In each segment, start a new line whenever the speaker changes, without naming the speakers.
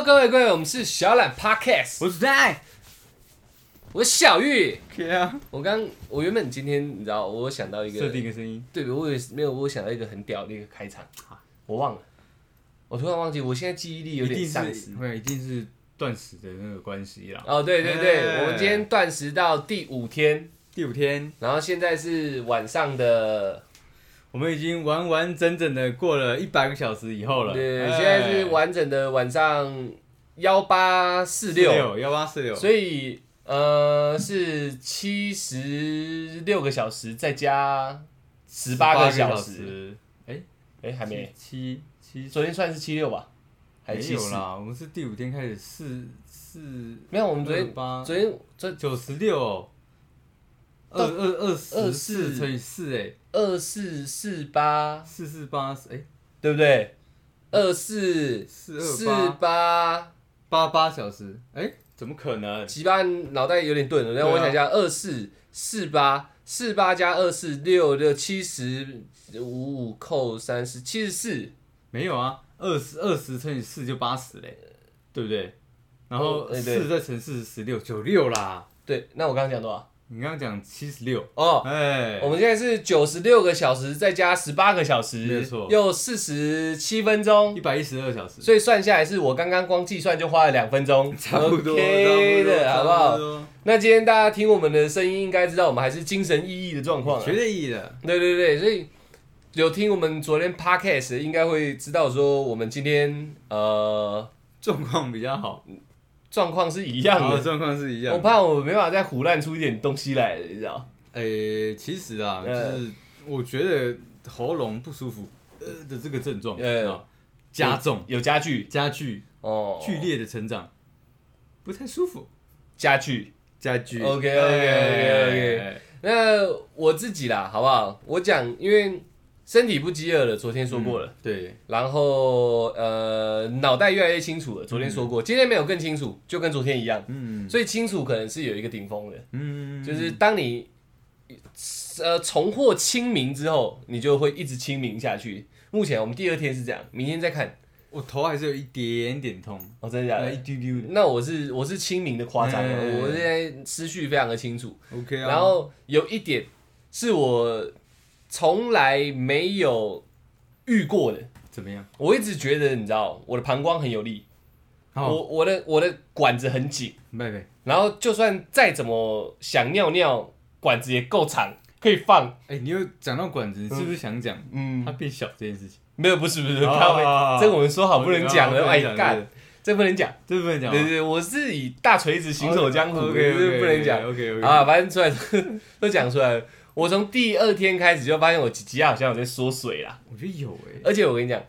Hello，各位各位，我们是小懒 Podcast，
我是在
我是小玉。
啊，
我刚我原本今天你知道，我有想到一个
设定个声音，
对，我也是没有，我有想到一个很屌的一个开场，我忘了，我突然忘记，我现在记忆力有
一定
点丧失。
是，。会一定是断食的那个关系啦。
哦，对对对，
哎。
我们今天断食到第五天，
第五天，
然后现在是晚上的，
我们已经完完整整的过了一百个小时以后了。
对，
哎。
现在是完整的晚上幺八四六，
幺八四六，
所以呃是七十六个小时，再加十八个小时，
时，哎，
哎，还没，
七七
昨天算是七六吧，还
没？有啦，我们是第五天开始四四，
没有，我们昨天
八。
昨天这
九十六，二二二十
二四。
四乘以四，哎，
二四四八，
四四八，哎，
对不对？二四
四八
八，
八八小时，哎，怎么可能？
几八脑袋有点钝了，让我想一下，二四四八四八加二四六六七十五五扣三十七十四，
没有啊，二十二十乘以四就八十嘞，对不对？然后四再乘四十六，九六啦。
对，那我刚刚讲多少？
你刚刚讲七十六，
哦，
哎，
我们现在是九十六个小时，再加十八个小时，
没错。
又四十七分钟。
一，百一十二小时，
所以算下来是我刚刚光计算就花了两分钟，
差不多
OK 的，好不好？那今天大家听我们的声音，应该知道我们还是精神奕奕的状况、啊。
绝对意义的，
对对对，所以有听我们昨天 podcast 的应该会知道说，我们今天呃
状况比较好，
状况是一样的。
好状况是一样。
我怕我没办法再胡乱出一点东西来，你知道？
诶，其实啊，就
呃
是我觉得喉咙不舒服呃的这个症状
呃
啊加重、
有加剧
加剧、
哦，
剧烈的成长，不太舒服。
加剧。
加剧
OK，OK，OK，OK 那我自己啦，好不好？我讲，因为身体不饥饿了，昨天说过了。
嗯对，
然后呃，脑袋越来越清楚了，昨天说过，今天没有更清楚，就跟昨天一样。
嗯
所以清楚可能是有一个顶峰的，
嗯，
就是当你呃重获清明之后，你就会一直清明下去。目前我们第二天是这样，明天再看。
我头还是有一点点痛，
哦，真的假
的一？丢丢的。
那我是我是清明的夸张了，
哎
我现在思绪非常的清楚。
OK 啊，
然后有一点是我从来没有遇过的，
怎么样？
我一直觉得你知道，我的膀胱很有力，
好，
我我的我的管子很紧，
妹妹，
然后就算再怎么想尿尿，管子也够长，可以放。
哎，你又讲到管子，你是不是想讲
嗯
它，变小这件事情？
没有，不是不是，
哦
靠背
哦
这个我们说好不能讲的，
哦
哎干
不能讲对，
这不能讲。
这不能讲吗，
对对对，我是以大锤子行走江湖，不能讲
OK
我从第二天开始就发现我吉吉好像有在缩水啦，
我觉得有哎，
而且我跟你讲，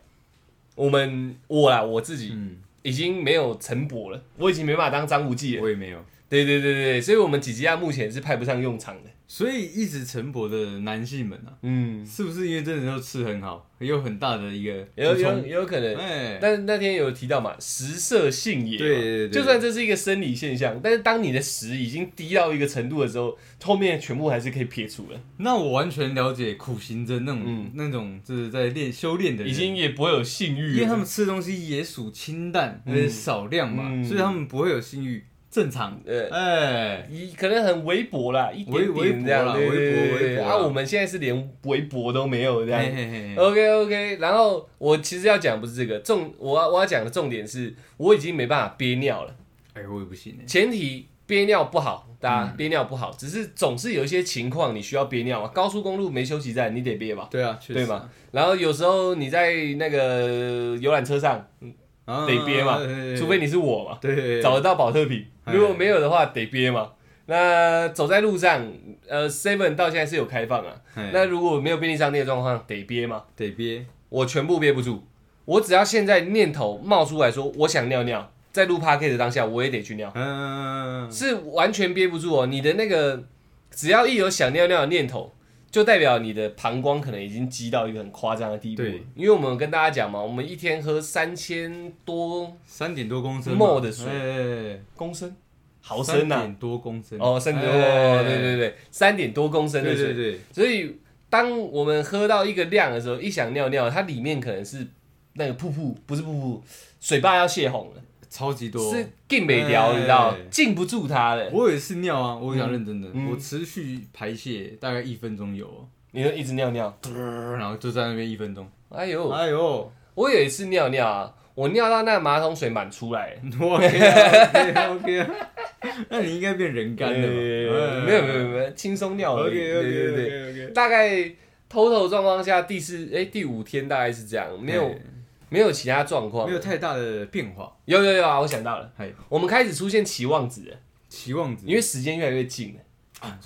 我们我啦我自己
嗯，
已经没有陈博了，我已经没办法当张无忌了。
我也没有。
对对对对对，所以我们几吉亚目前是派不上用场的。
所以一直晨勃的男性们啊，
嗯，
是不是因为真的都吃很好，有很大的一个
有有？有可能。
哎，
但是那天有提到嘛，食色性也，
对对对
就算这是一个生理现象，但是当你的食已经低到一个程度的时候，后面全部还是可以撇除的，
那我完全了解苦行僧那种、
嗯。
那种就是在练修炼的人，
已经也不会有性欲，
因为他们吃的东西也属清淡，
而
且、少量嘛，
嗯。
所以他们不会有性欲，正常。
呃。
哎，
一可能很微薄啦，一点点这样，
啦
对对
微薄微薄啦
啊，我们现在是连微薄都没有这样
嘿。嘿嘿
，OK OK，然后我其实要讲不是这个重，我要我要讲的重点是，我已经没办法憋尿了。
哎，我也不行哎，
前提憋尿不好，大
嗯
家憋尿不好，只是总是有一些情况你需要憋尿嘛。高速公路没休息站，你得憋吧，
对啊，确实
对嘛？然后有时候你在那个游览车上，
啊
得憋嘛除非你是我嘛，
对
找得到保特瓶，
哎
如果没有的话得憋嘛。那走在路上，呃，Seven 到现在是有开放啊。
哎
那如果没有便利商店的状况，得憋嘛。
得憋，
我全部憋不住，我只要现在念头冒出来说我想尿尿，在录 p a r k 的当下，我也得去尿。
嗯，
是完全憋不住哦。你的那个只要一有想尿尿的念头，就代表你的膀胱可能已经积到一个很夸张的地步
对。
因为我们跟大家讲嘛，我们一天喝三千多
三点多公升
ml 的水。
哎，
公升，毫
毫
升呐、
点多公升。
哦，三点多，
哎
对对对，三点多公升的水。
对对对，
所以当我们喝到一个量的时候，一想尿尿，它里面可能是那个瀑布，不是瀑布，水坝要泄洪了。
超级多。
是进没掉，
哎
你知道，禁不住它的。
我也是尿啊，我想认真的，
嗯。
我持续排泄大概一分钟有。哦，
你就一直尿尿，
然后就在那边一分钟。
哎呦，
哎呦，
我有一次尿尿啊，我尿到那个马桶水满出来，
我 OK 啊 OK 啊，那你应该变人干的嘛？
呃没有没有没有，轻松尿。
OK OK
对
，OK OK，
大概偷偷状况下第四哎第五天大概是这样，没有没有其他状况。
没，有太大的变化。
有有有啊，我想到了，
嗨，
我们开始出现期望值了，
期望值，
因为时间越来越近了。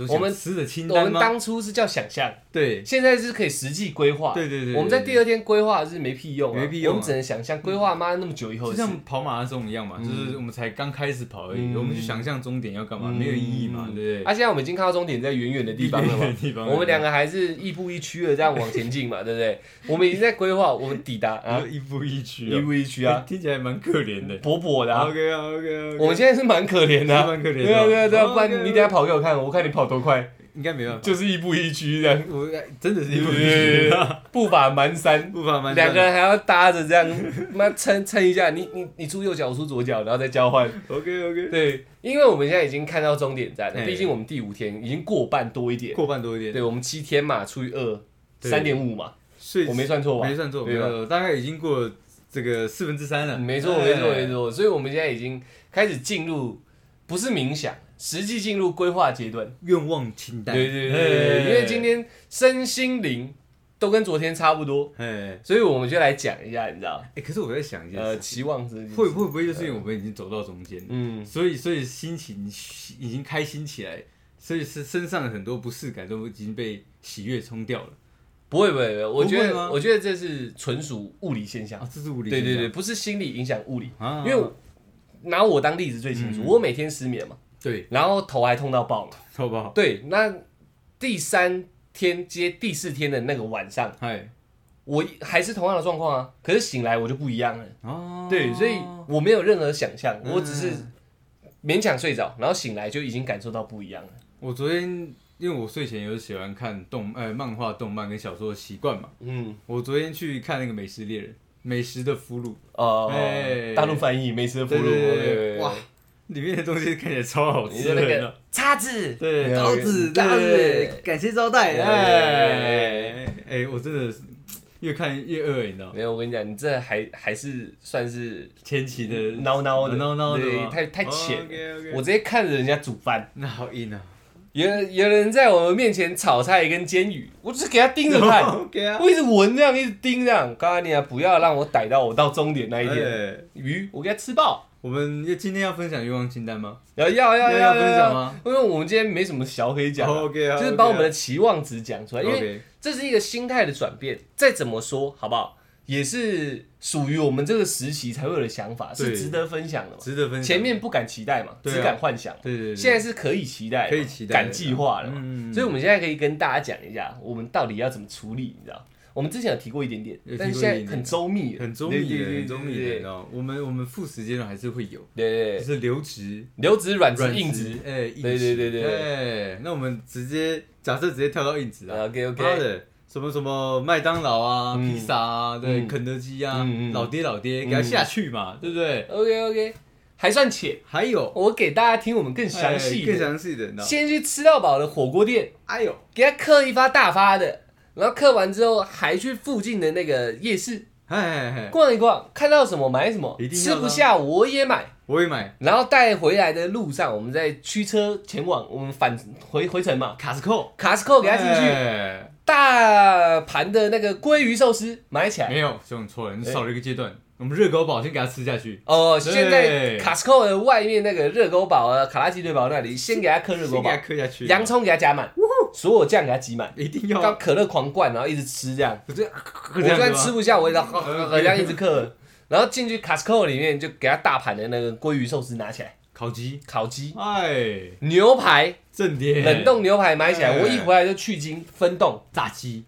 我们
想吃的清
我们？当初是叫想象，
对。
现在是可以实际规划。
对对对，
我们在第二天规划是没屁用啊，
没屁用啊。
我们只能想象规划妈那么久以后
就。像跑马拉松一样嘛，就是我们才刚开始跑而已，
嗯。
我们去想象终点要干嘛，
嗯。
没有意义嘛，对不对？
啊，现在我们已经看到终点在远远的地方了嘛，
地方，
我们两个还是亦步亦趋的这样往前进嘛，对不对？我们已经在规划我们抵达啊。
啊，，一步一趋
亦步亦趋啊，
听起来蛮可怜的。
薄薄的啊。
OK 啊 OK 啊，
我们现在是蛮可怜的啊，
蛮可怜的，
对啊对啊对啊，不然你等下跑给我看，我看你跑多快，
应该没办法，
就是亦步亦趋这样，
我真的是一步一
步伐蹒跚。
步伐蛮
两个人还要搭着这样，妈撑撑一下，你你你出右脚，我出左脚，然后再交换。
OK OK，
对，因为我们现在已经看到终点站了，
哎
毕竟我们第五天已经过半多一点。
过半多一点，
对，我们七天嘛，除以二，三点五嘛，
所以
我没算错吧？
没算错，没有？大概已经过了这个四分之三了，
没错，
哎
没错，没。错。所以我们现在已经开始进入不是冥想，实际进入规划阶段。
愿望清单，
对对对对，因为今天身心灵都跟昨天差不多，
哎
所以我们就来讲一下，你知道，
哎，可是我在想一下
呃，期望是
会会不会就是因为我们已经走到中间，
嗯，
所以所以心情已经开心起来，所以是身上的很多不适感都已经被喜悦冲掉了。
不会不会不会，我觉得我觉得这是纯属物理现象。
啊，，这是物理
对对对，不是心理影响物理，
啊，
因为拿我当例子最清楚，
嗯。
我每天失眠嘛，
对，
然后头还痛到爆嘛，
好不好？
对，那第三天接第四天的那个晚上，
嗨，
我还是同样的状况啊，可是醒来我就不一样了。
哦，
对，所以我没有任何想象，
嗯。
我只是勉强睡着，然后醒来就已经感受到不一样了。
我昨天因为我睡前有喜欢看动呃漫画、动漫跟小说的习惯嘛，
嗯，
我昨天去看那个《美食猎人》，美食的俘虏，
哦、
哎。
大陆翻译美食的俘虏，
哇，里面的东西看起来超好吃的，
那个叉子，
对，
对
刀子，
刀子
对，感谢招待，
对
哎。哎，我真的越看越饿，你知道？吗？
没有，我跟你讲，你这还还是算是
前期的
孬孬的，
孬孬的。
对，太太浅我直接看着人家煮饭，
那好硬啊。
有有人在我们面前炒菜跟煎鱼，我只是给他盯着看 我一直闻这样，一直盯这样。告诉你啊，不要让我逮到我到终点那一天。
哎。
鱼我给他吃爆，
我们要今天要分享愿望清单吗？
要要要
要
要
分享吗？
因为我们今天没什么小可以讲啊
，OK 啊，
就是把我们的期望值讲出来，因为这是一个心态的转变。再怎么说，好不好？也是属于我们这个时期才会有的想法，是值得分享的嘛。
值得分享。
前面不敢期待嘛，
啊
只敢幻想。
对对对，
现在是可以期待，
可以期待的
敢计划了嘛。
嗯
所以，我们现在可以跟大家讲一下，我们到底要怎么处理，你知道？我们之前有提过一点点
有提，过
但是现在很周密，
很周密很周密的，你知道？我们我们副食阶段还是会有，
对对对，
就是留职、
留职、软职、硬职。，
哎，硬
对对对对对。
哎，那我们直接假设直接跳到硬职啊
，OK OK，
的，什么什么麦当劳啊、
嗯。
披萨啊，对，
嗯。
肯德基啊老爹老爹，
嗯
给他下去嘛，对不对
？OK OK，还算浅。
还有。
我给大家听我们更详细
哎更
的，
详细的？
先去吃到饱的火锅店，
哎呦，
给他刻一发大发的，然后刻完之后还去附近的那个夜市
哎哎哎，
逛一逛，看到什么买什么
一，定要的啊
吃不下我也买。
我也买。
然后带回来的路上，我们再驱车前往我们返回回程嘛。
卡斯扣，
卡斯扣给他进去，
哎
大盘的那个鲑鱼寿司买起来。
没有，兄错了，你少了一个阶段。我们热狗堡先给他吃下去，
哦，
对
现在卡斯扣的外面那个热狗堡啊，卡拉鸡腿堡那里，先给他刻热狗堡。
先给他，磕下去。
洋葱给他加满，所有酱给它挤满，
一定要。啊，
刚可乐狂灌，然后一直吃这样。
我这
我就算吃不下，我也好这样一直嗑。然后进去 Costco 里面，就给他大盘的那个鲑鱼寿司拿起来，
烤鸡，
烤鸡、
哎，
牛排、
正点。
冷冻牛排买起来，
哎。
我一回来就去筋分冻。
炸鸡，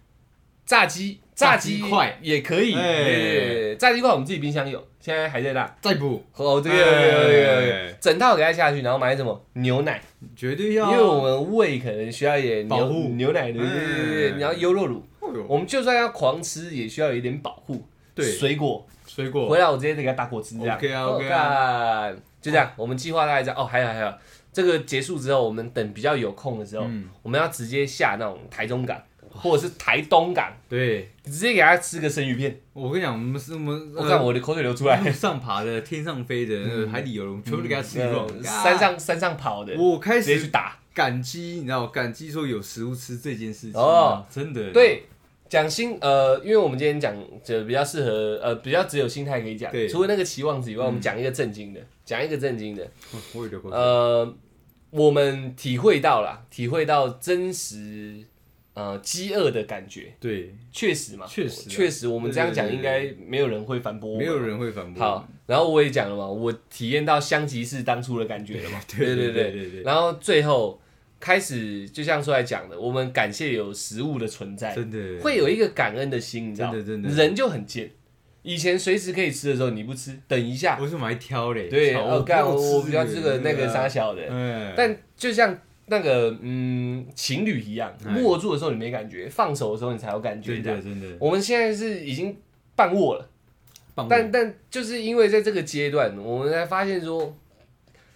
炸鸡，
炸
炸鸡
鸡块。
也可以。
哎，
炸鸡块我们自己冰箱有，现在还在那。
再补，
哦，这个这个这个这个
哎。
整套给它下去，然后买什么？牛奶，
绝对要。啊，
因为我们胃可能需要一点牛
保护。
牛奶，对对对对对，
哎
然后优酪乳，我们就算要狂吃，也需要有一点保护。
对。
水果。
水果。
回来我直接给他打果汁这样。
OK 啊
哦
OK 啊。
干。就这样，我们计划大概这样。哦，还有还有，这个结束之后，我们等比较有空的时候，
嗯。
我们要直接下那种台中港或者是台东港，
对，
直接给他吃个生鱼片。
我跟你讲，我们是我们
我看我的口水流出来
路。上爬的、天上飞的、那个海底游的，全部都给他吃一。
山上山上跑的，
我开
直接去
始
打。
感激，你知道，感激说有食物吃这件事情。
哦，
真的。
对，讲心呃，因为我们今天讲就比较适合呃，比较只有心态可以讲
对。
除了那个期望值以外，我们讲一个正经的，讲一个正经的。
我我有流口水。
呃，我们体会到了，体会到真实呃饥饿的感觉，
对，
确实嘛，
确实啊。
确实，我们这样讲应该没有人会反驳我
没有人会反驳。
好，，然后我也讲了嘛，我体验到香吉士当初的感觉了嘛，
对
对
对对对。对
然后最后开始就像出来讲的，我们感谢有食物的存在，
真的。
会有一个感恩的心，你知道？
真的真的。
人就很贱。以前随时可以吃的时候你不吃，等一下，
为什么还挑嘞？
对，
操
哦，干我我比较这个那个
啥
傻小的，
嗯，
但就像那个嗯情侣一样，
哎
握住的时候你没感觉，放手的时候你才有感觉。这样
真的，真的，
我们现在是已经半握了。
棒
但但就是因为在这个阶段，我们才发现说，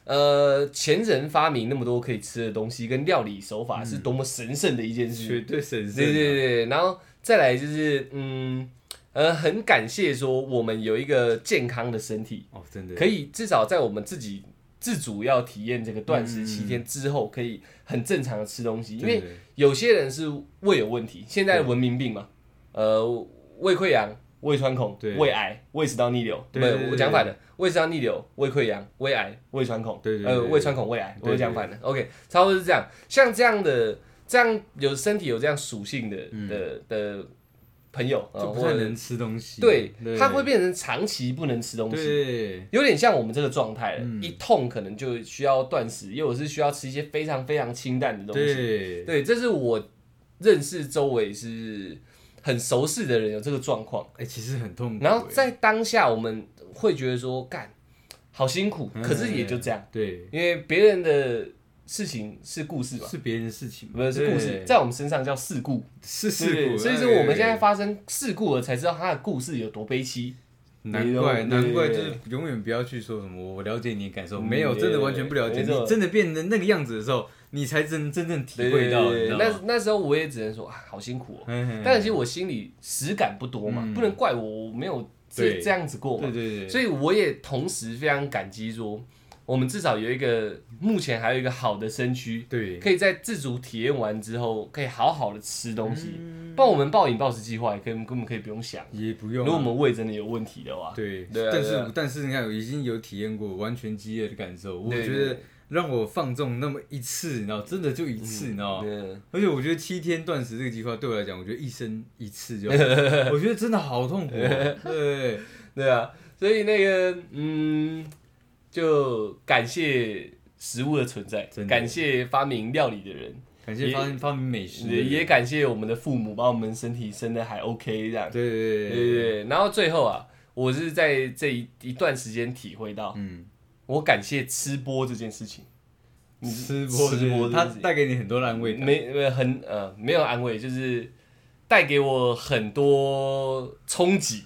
呃，前人发明那么多可以吃的东西跟料理手法是多么神圣的一件事。
绝对神圣啊。
对对对，然后再来就是，嗯，呃，很感谢说我们有一个健康的身体，
哦，真的
可以至少在我们自己自主要体验这个断食
嗯
七天之后，可以很正常的吃东西，因为有些人是胃有问题，现在的文明病嘛，呃，胃溃疡、胃穿孔、胃癌、胃食道逆流，
对
我讲反了，胃食道逆流、胃溃疡、胃癌、胃穿孔，呃，胃穿孔、胃癌，
对
我讲反了，OK，差不多是这样。像这样的，这样有身体有这样属性的的的朋友，
就不太能吃东西。
对，他会变成长期不能吃东西。
对
有点像我们这个状态一痛可能就需要断食，又是需要吃一些非常非常清淡的东西。
对
对，这是我认识周围是很熟识的人有这个状况，
哎，其实很痛苦。
然后
哎
在当下我们会觉得说干好辛苦，
嗯
可是也就这样，
对
因为别人的事情是故事吧，
是别人的事情，
不是是故事，在我们身上叫事故，
是事故。
所以说
哎
我们现在发生事故了，才知道他的故事有多悲凄。
难怪，难怪，就是永远不要去说什么我了解你的感受，
嗯
没有，真的完全不了解。你真的变成那个样子的时候，你才真真正体会到？
那那时候我也只能说啊，好辛苦哦。
嗯
但是其实我心里实感不多嘛，
嗯
不能怪我，我没有这这样子过嘛
对。对对，
所以我也同时非常感激说，我们至少有一个目前还有一个好的身躯，
对，
可以在自主体验完之后，可以好好的吃东西。
嗯
不然我们暴饮暴食计划也可以根本可以不用想，
也不用啊。
如果我们胃真的有问题的话。
对，
对啊
但是但是你看，我已经有体验过完全饥饿的感受，我
对
觉得让我放纵那么一次，你知道，真的就一次，你知道吗？而且我觉得七天断食这个计划对我来讲，我觉得一生一次就好，我觉得真的好痛苦哦。对，
对啊，所以那个嗯，就感谢食物的存在，感谢发明料理的人，
感谢发明发明美食
也感谢我们的父母把我们身体生的还 OK 这样。
对对
对对对，然后最后啊，我是在这一一段时间体会到，
嗯，
我感谢吃播这件事情。你
吃播
吃播
它
这件事情。
带给你很多安慰，
没没很呃没有安慰，就是带给我很多冲击。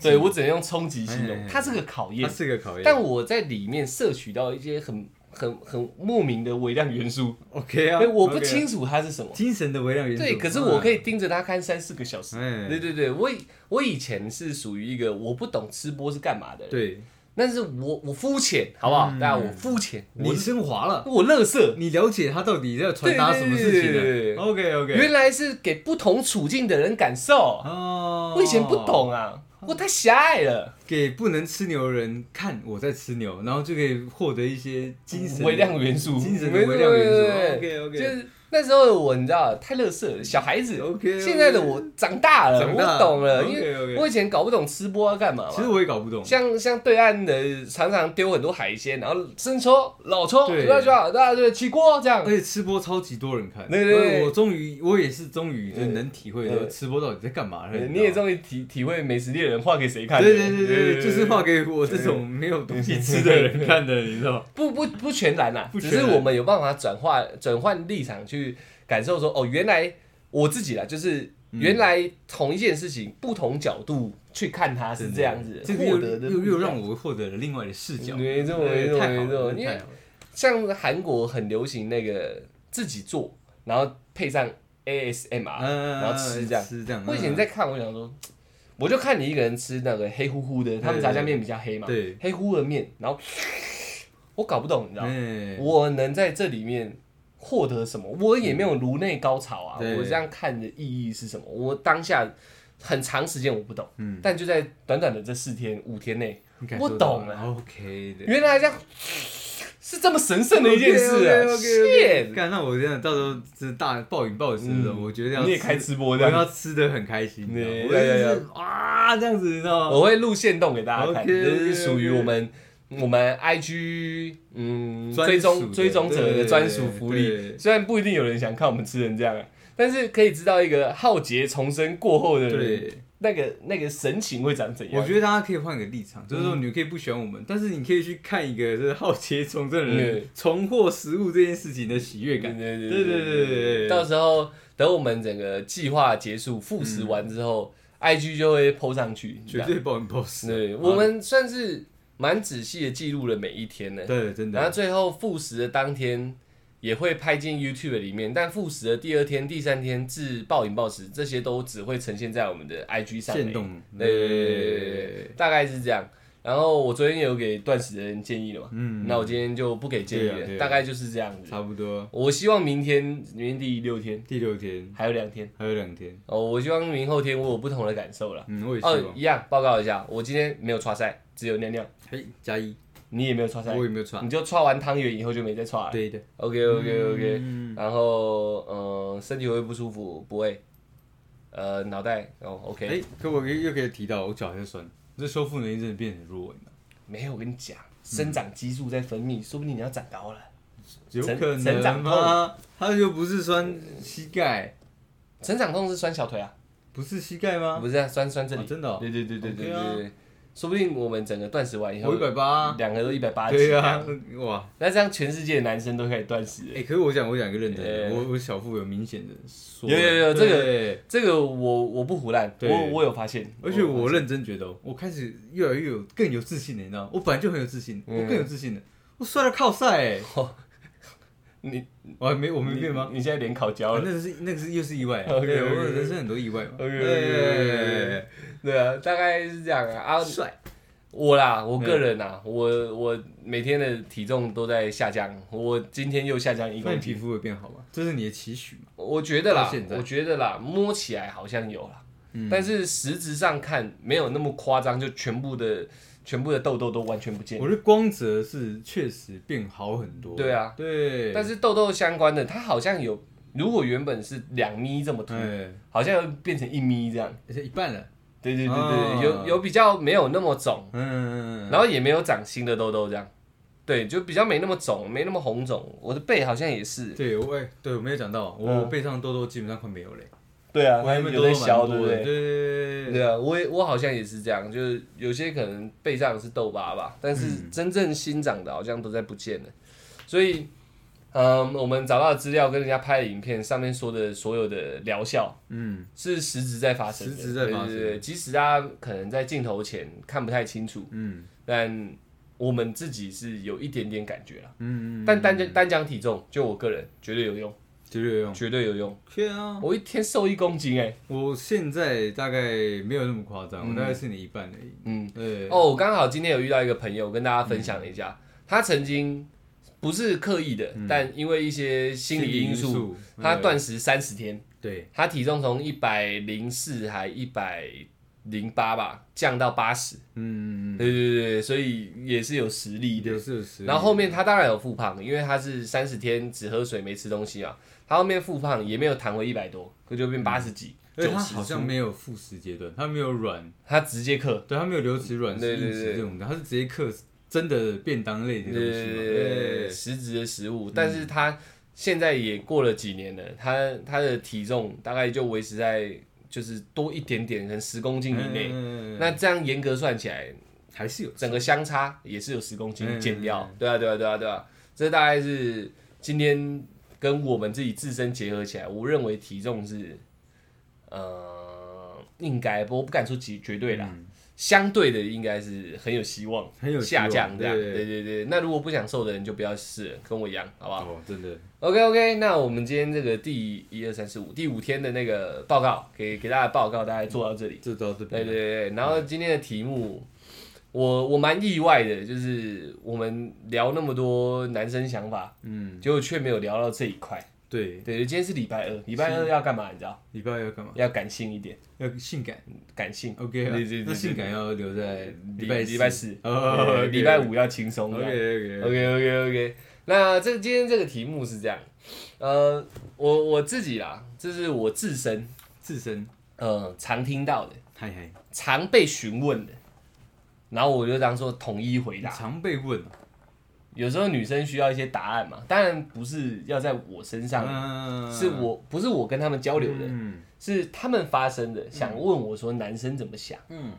对我只能用冲击形容
哎，
它是个考验
它
验。
是个考验。
但我在里面摄取到一些很很很莫名的微量元素
，OK 啊，
哎，我不清楚它是什么。
精神的微量元素。
对，可是我可以盯着它看三四个小时。
哎，
对对对，我以我以前是属于一个我不懂吃播是干嘛的人，
对，
但是我我肤浅，好不好？
嗯
大家我肤浅，我
你升华了，
我乐色，
你了解他到底要传达什么事情？OK OK，
原来是给不同处境的人感受。
哦，
我以前不懂啊，我太狭隘了，
给不能吃牛的人看我在吃牛，然后就可以获得一些精神
微量元素，
精神的微量元素。
对对对
OK
就
OK，
是那时候的我，你知道，太乐色了，小孩子。
OK，
现在的我长大了，我懂了，因为我以前搞不懂吃播要干嘛
其实。我也搞不懂。
像像对岸的常常丢很多海鲜，然后生抽、老抽，
对
对吧？大家就起锅这样
而。且吃播超级多人看，
对对对
我终于，我也是终于就
对
能体会到吃播到底在干嘛了。
呃你也终于体体会美食猎人画给谁看的？
对对对对对，就是画给我这种没有东西吃的人看的，你知道？
不不不全然啦，
不全然
只是我们有办法转化转换立场去感受说，哦，原来我自己啦，就是
嗯。
原来同一件事情不同角度去看它是这样子，
这个又
获得的
又又让我获得了另外的视角，
没错没
对
错没错，因为像韩国很流行那个自己做，然后配上 ASMR，、
嗯，
然后吃这样。
吃这样。
我以前在看，我想说，我就看你一个人吃那个黑乎乎的，他们炸酱面比较黑嘛，
对，
黑乎乎的面，然后我搞不懂，你知道我能在这里面获得什么？我也没有颅内高潮啊！
对
我这样看的意义是什么？我当下很长时间我不懂，
嗯，
但就在短短的这四天五天内，我懂了
OK 的。
原来这样是这么神圣的一件事啊 OK，OK，OK，！shit，
干，那我这样到时候是大暴饮暴食的，
嗯
我觉得要
你也
吃
开直播
我
这样，
要吃的很开心，
对要要
就是哇这样子，你知道吗？
我会录线动给大家看这是属于我们我们 IG 嗯追踪追踪者的专属福利。
对
虽然不一定有人想看我们吃成这样啊，但是可以知道一个浩劫重生过后的人，那个那个神情会长怎样。
我觉得大家可以换个立场，就是说你可以不喜欢我们，但是你可以去看一个就是好奇从政的人
嗯
重获食物这件事情的喜悦感。对对对对对
到时候等我们整个计划结束复食完之后、i g 就会 PO 上去。
绝对暴饮暴食。
对，我们算是蛮仔细的记录了每一天呢。
对真的，
然后最后复食的当天也会拍进 YouTube 里面，但复食的第二天、第三天至暴饮暴食，这些都只会呈现在我们的 IG 上面。
限动，
对对对对对对，大概是这样。然后我昨天有给断食的人建议了嘛，
嗯，
那我今天就不给建议了，大概就是这样子。
差不多。
我希望明天，明天第六天。
第六天。
还有两天。
还有两天，
哦，我希望明后天我有不同的感受了。
嗯，我也希
哦，
望。
一样报告一下，我今天没有刷赛，只有尿尿，
嘿，加一，
你也没有刷赛
我，也没有穿。
你就刷完汤圆以后就没再刷了。
对的。
OK OK OK，、
嗯。
然后嗯、呃身体会不舒服不会，呃脑袋哦 OK，、
哎，可我又又可以提到我脚还在酸，这修复能力真的变得很弱，你知道吗
没有我跟你讲，生长激素在分泌，说不定你要长高了。
有可
成长
能吗？它又不是酸膝盖，
成长痛是酸小腿啊，
不是膝盖吗？
不是啊，酸酸这里。
哦真的哦
对对对对对对，说不定我们整个断食完以后，
我一百八，
两个都一百八几。
对啊，哇！
那这样全世界的男生都可以断食了。
哎，可是我讲我讲一个认真
哎
的，我我小腹有明显的缩，
有有有这个
对
这个我我不胡乱，我我有发现，
而且我认真觉得哦，我开始越来越有更有自信了，你知道吗？我本来就很有自信，
嗯
我更有自信了。我摔了靠赛，哎，
你
我还没我没变吗？
你现在脸烤焦了。
啊那个是那个是又是意外 啊
，OK，
对
OK，
我人生很多意外嘛。
OK，OK，OK，
对
对啊，大概是这样啊。啊，
帅，
我啦，我个人啦，我我每天的体重都在下降，我今天又下降一公斤。
皮肤会变好吗？这是你的期许吗？
我觉得啦我觉得啦，摸起来好像有啦，
嗯
但是实质上看没有那么夸张，就全部的全部的痘痘都完全不见
我。觉得光泽是确实变好很多。
对啊，
对，
但是痘痘相关的，它好像有，如果原本是两咪这么凸，
哎，
好像又变成一咪这样。
而且一半了。
对对对对，
哦
有有比较没有那么肿，
嗯，
然后也没有长新的痘痘这样。对，就比较没那么肿，没那么红肿。我的背好像也是。
对我哎，对我没有讲到，我
嗯
背上痘痘基本上快没有嘞。
对啊
我原本
有在消，对不
蛮多的，对
对？
对对
对啊，我也我好像也是这样，就是有些可能背上是痘疤吧，但是真正新长的好像都在不见了。所以，嗯，我们找到的资料跟人家拍的影片上面说的所有的疗效
嗯，
是实质在发生的，
实质在发生
对对对，即使大家可能在镜头前看不太清楚，
嗯
但我们自己是有一点点感觉了。
嗯，
但单讲单讲体重，就我个人绝对有用，
绝对有用。
绝对有用。我一天瘦一公斤哎、
我现在大概没有那么夸张，我大概是你一半而已。
嗯，
对，
哦，我刚好今天有遇到一个朋友，跟大家分享了一下，他曾经不是刻意的，但因为一些心理因素，
素，
他
对
断食三十天，
对，
他体重从一百零四还一百零八吧，降到八十。
嗯嗯
对对对对，所以也是有实力
嗯，
的。
有是有实力
然后后面他当然有复胖，因为他是三十天只喝水没吃东西嘛，他后面复胖也没有弹回一百多，可就变八十几、
而且他好像没有复食阶段，他没有软，
他直接克。
对他没有流质软食硬食这种的，他是直接克真的便当类的东西嘛。
对，实质的食物，但是他现在也过了几年了，他他的体重大概就维持在就是多一点点，可能十公斤以内。
嗯
那这样严格算起来，
还是有
整个相差也是有十公斤
嗯
减掉。对啊，对啊，对啊，对啊，这大概是今天跟我们自己自身结合起来，我认为体重是呃应该不，我不敢说绝绝对啦，
嗯
相对的应该是很有希望，
很有希望
下降这样。
对
对对对，那如果不想瘦的人就不要试了，跟我一样，好不好？
哦，真的
，OK OK，那我们今天这个第一二三四五第五天的那个报告，给给大家报告，大概做到这里。
这到这
对
边，
对对，然后今天的题目，我我蛮意外的，就是我们聊那么多男生想法，
嗯，
结果却没有聊到这一块。
对，
对，今天是礼拜二，礼拜二要干嘛？你知道？
礼拜二要干嘛？
要感性一点，
要性感
感性。
，OK 啊
对对对，
那性感要留在
礼
礼拜
礼拜四，礼拜五要轻松。
，OK OK
OK OK OK，那这今天这个题目是这样，呃，我我自己啦，这是我自身
自身，
呃常听到的，
嗨嗨，
常被询问的，然后我就当做统一回答。
常被问，
有时候女生需要一些答案嘛，当然不是要在我身上，
嗯
是我不是我跟他们交流的，
嗯
是他们发生的，想问我说男生怎么想。
嗯，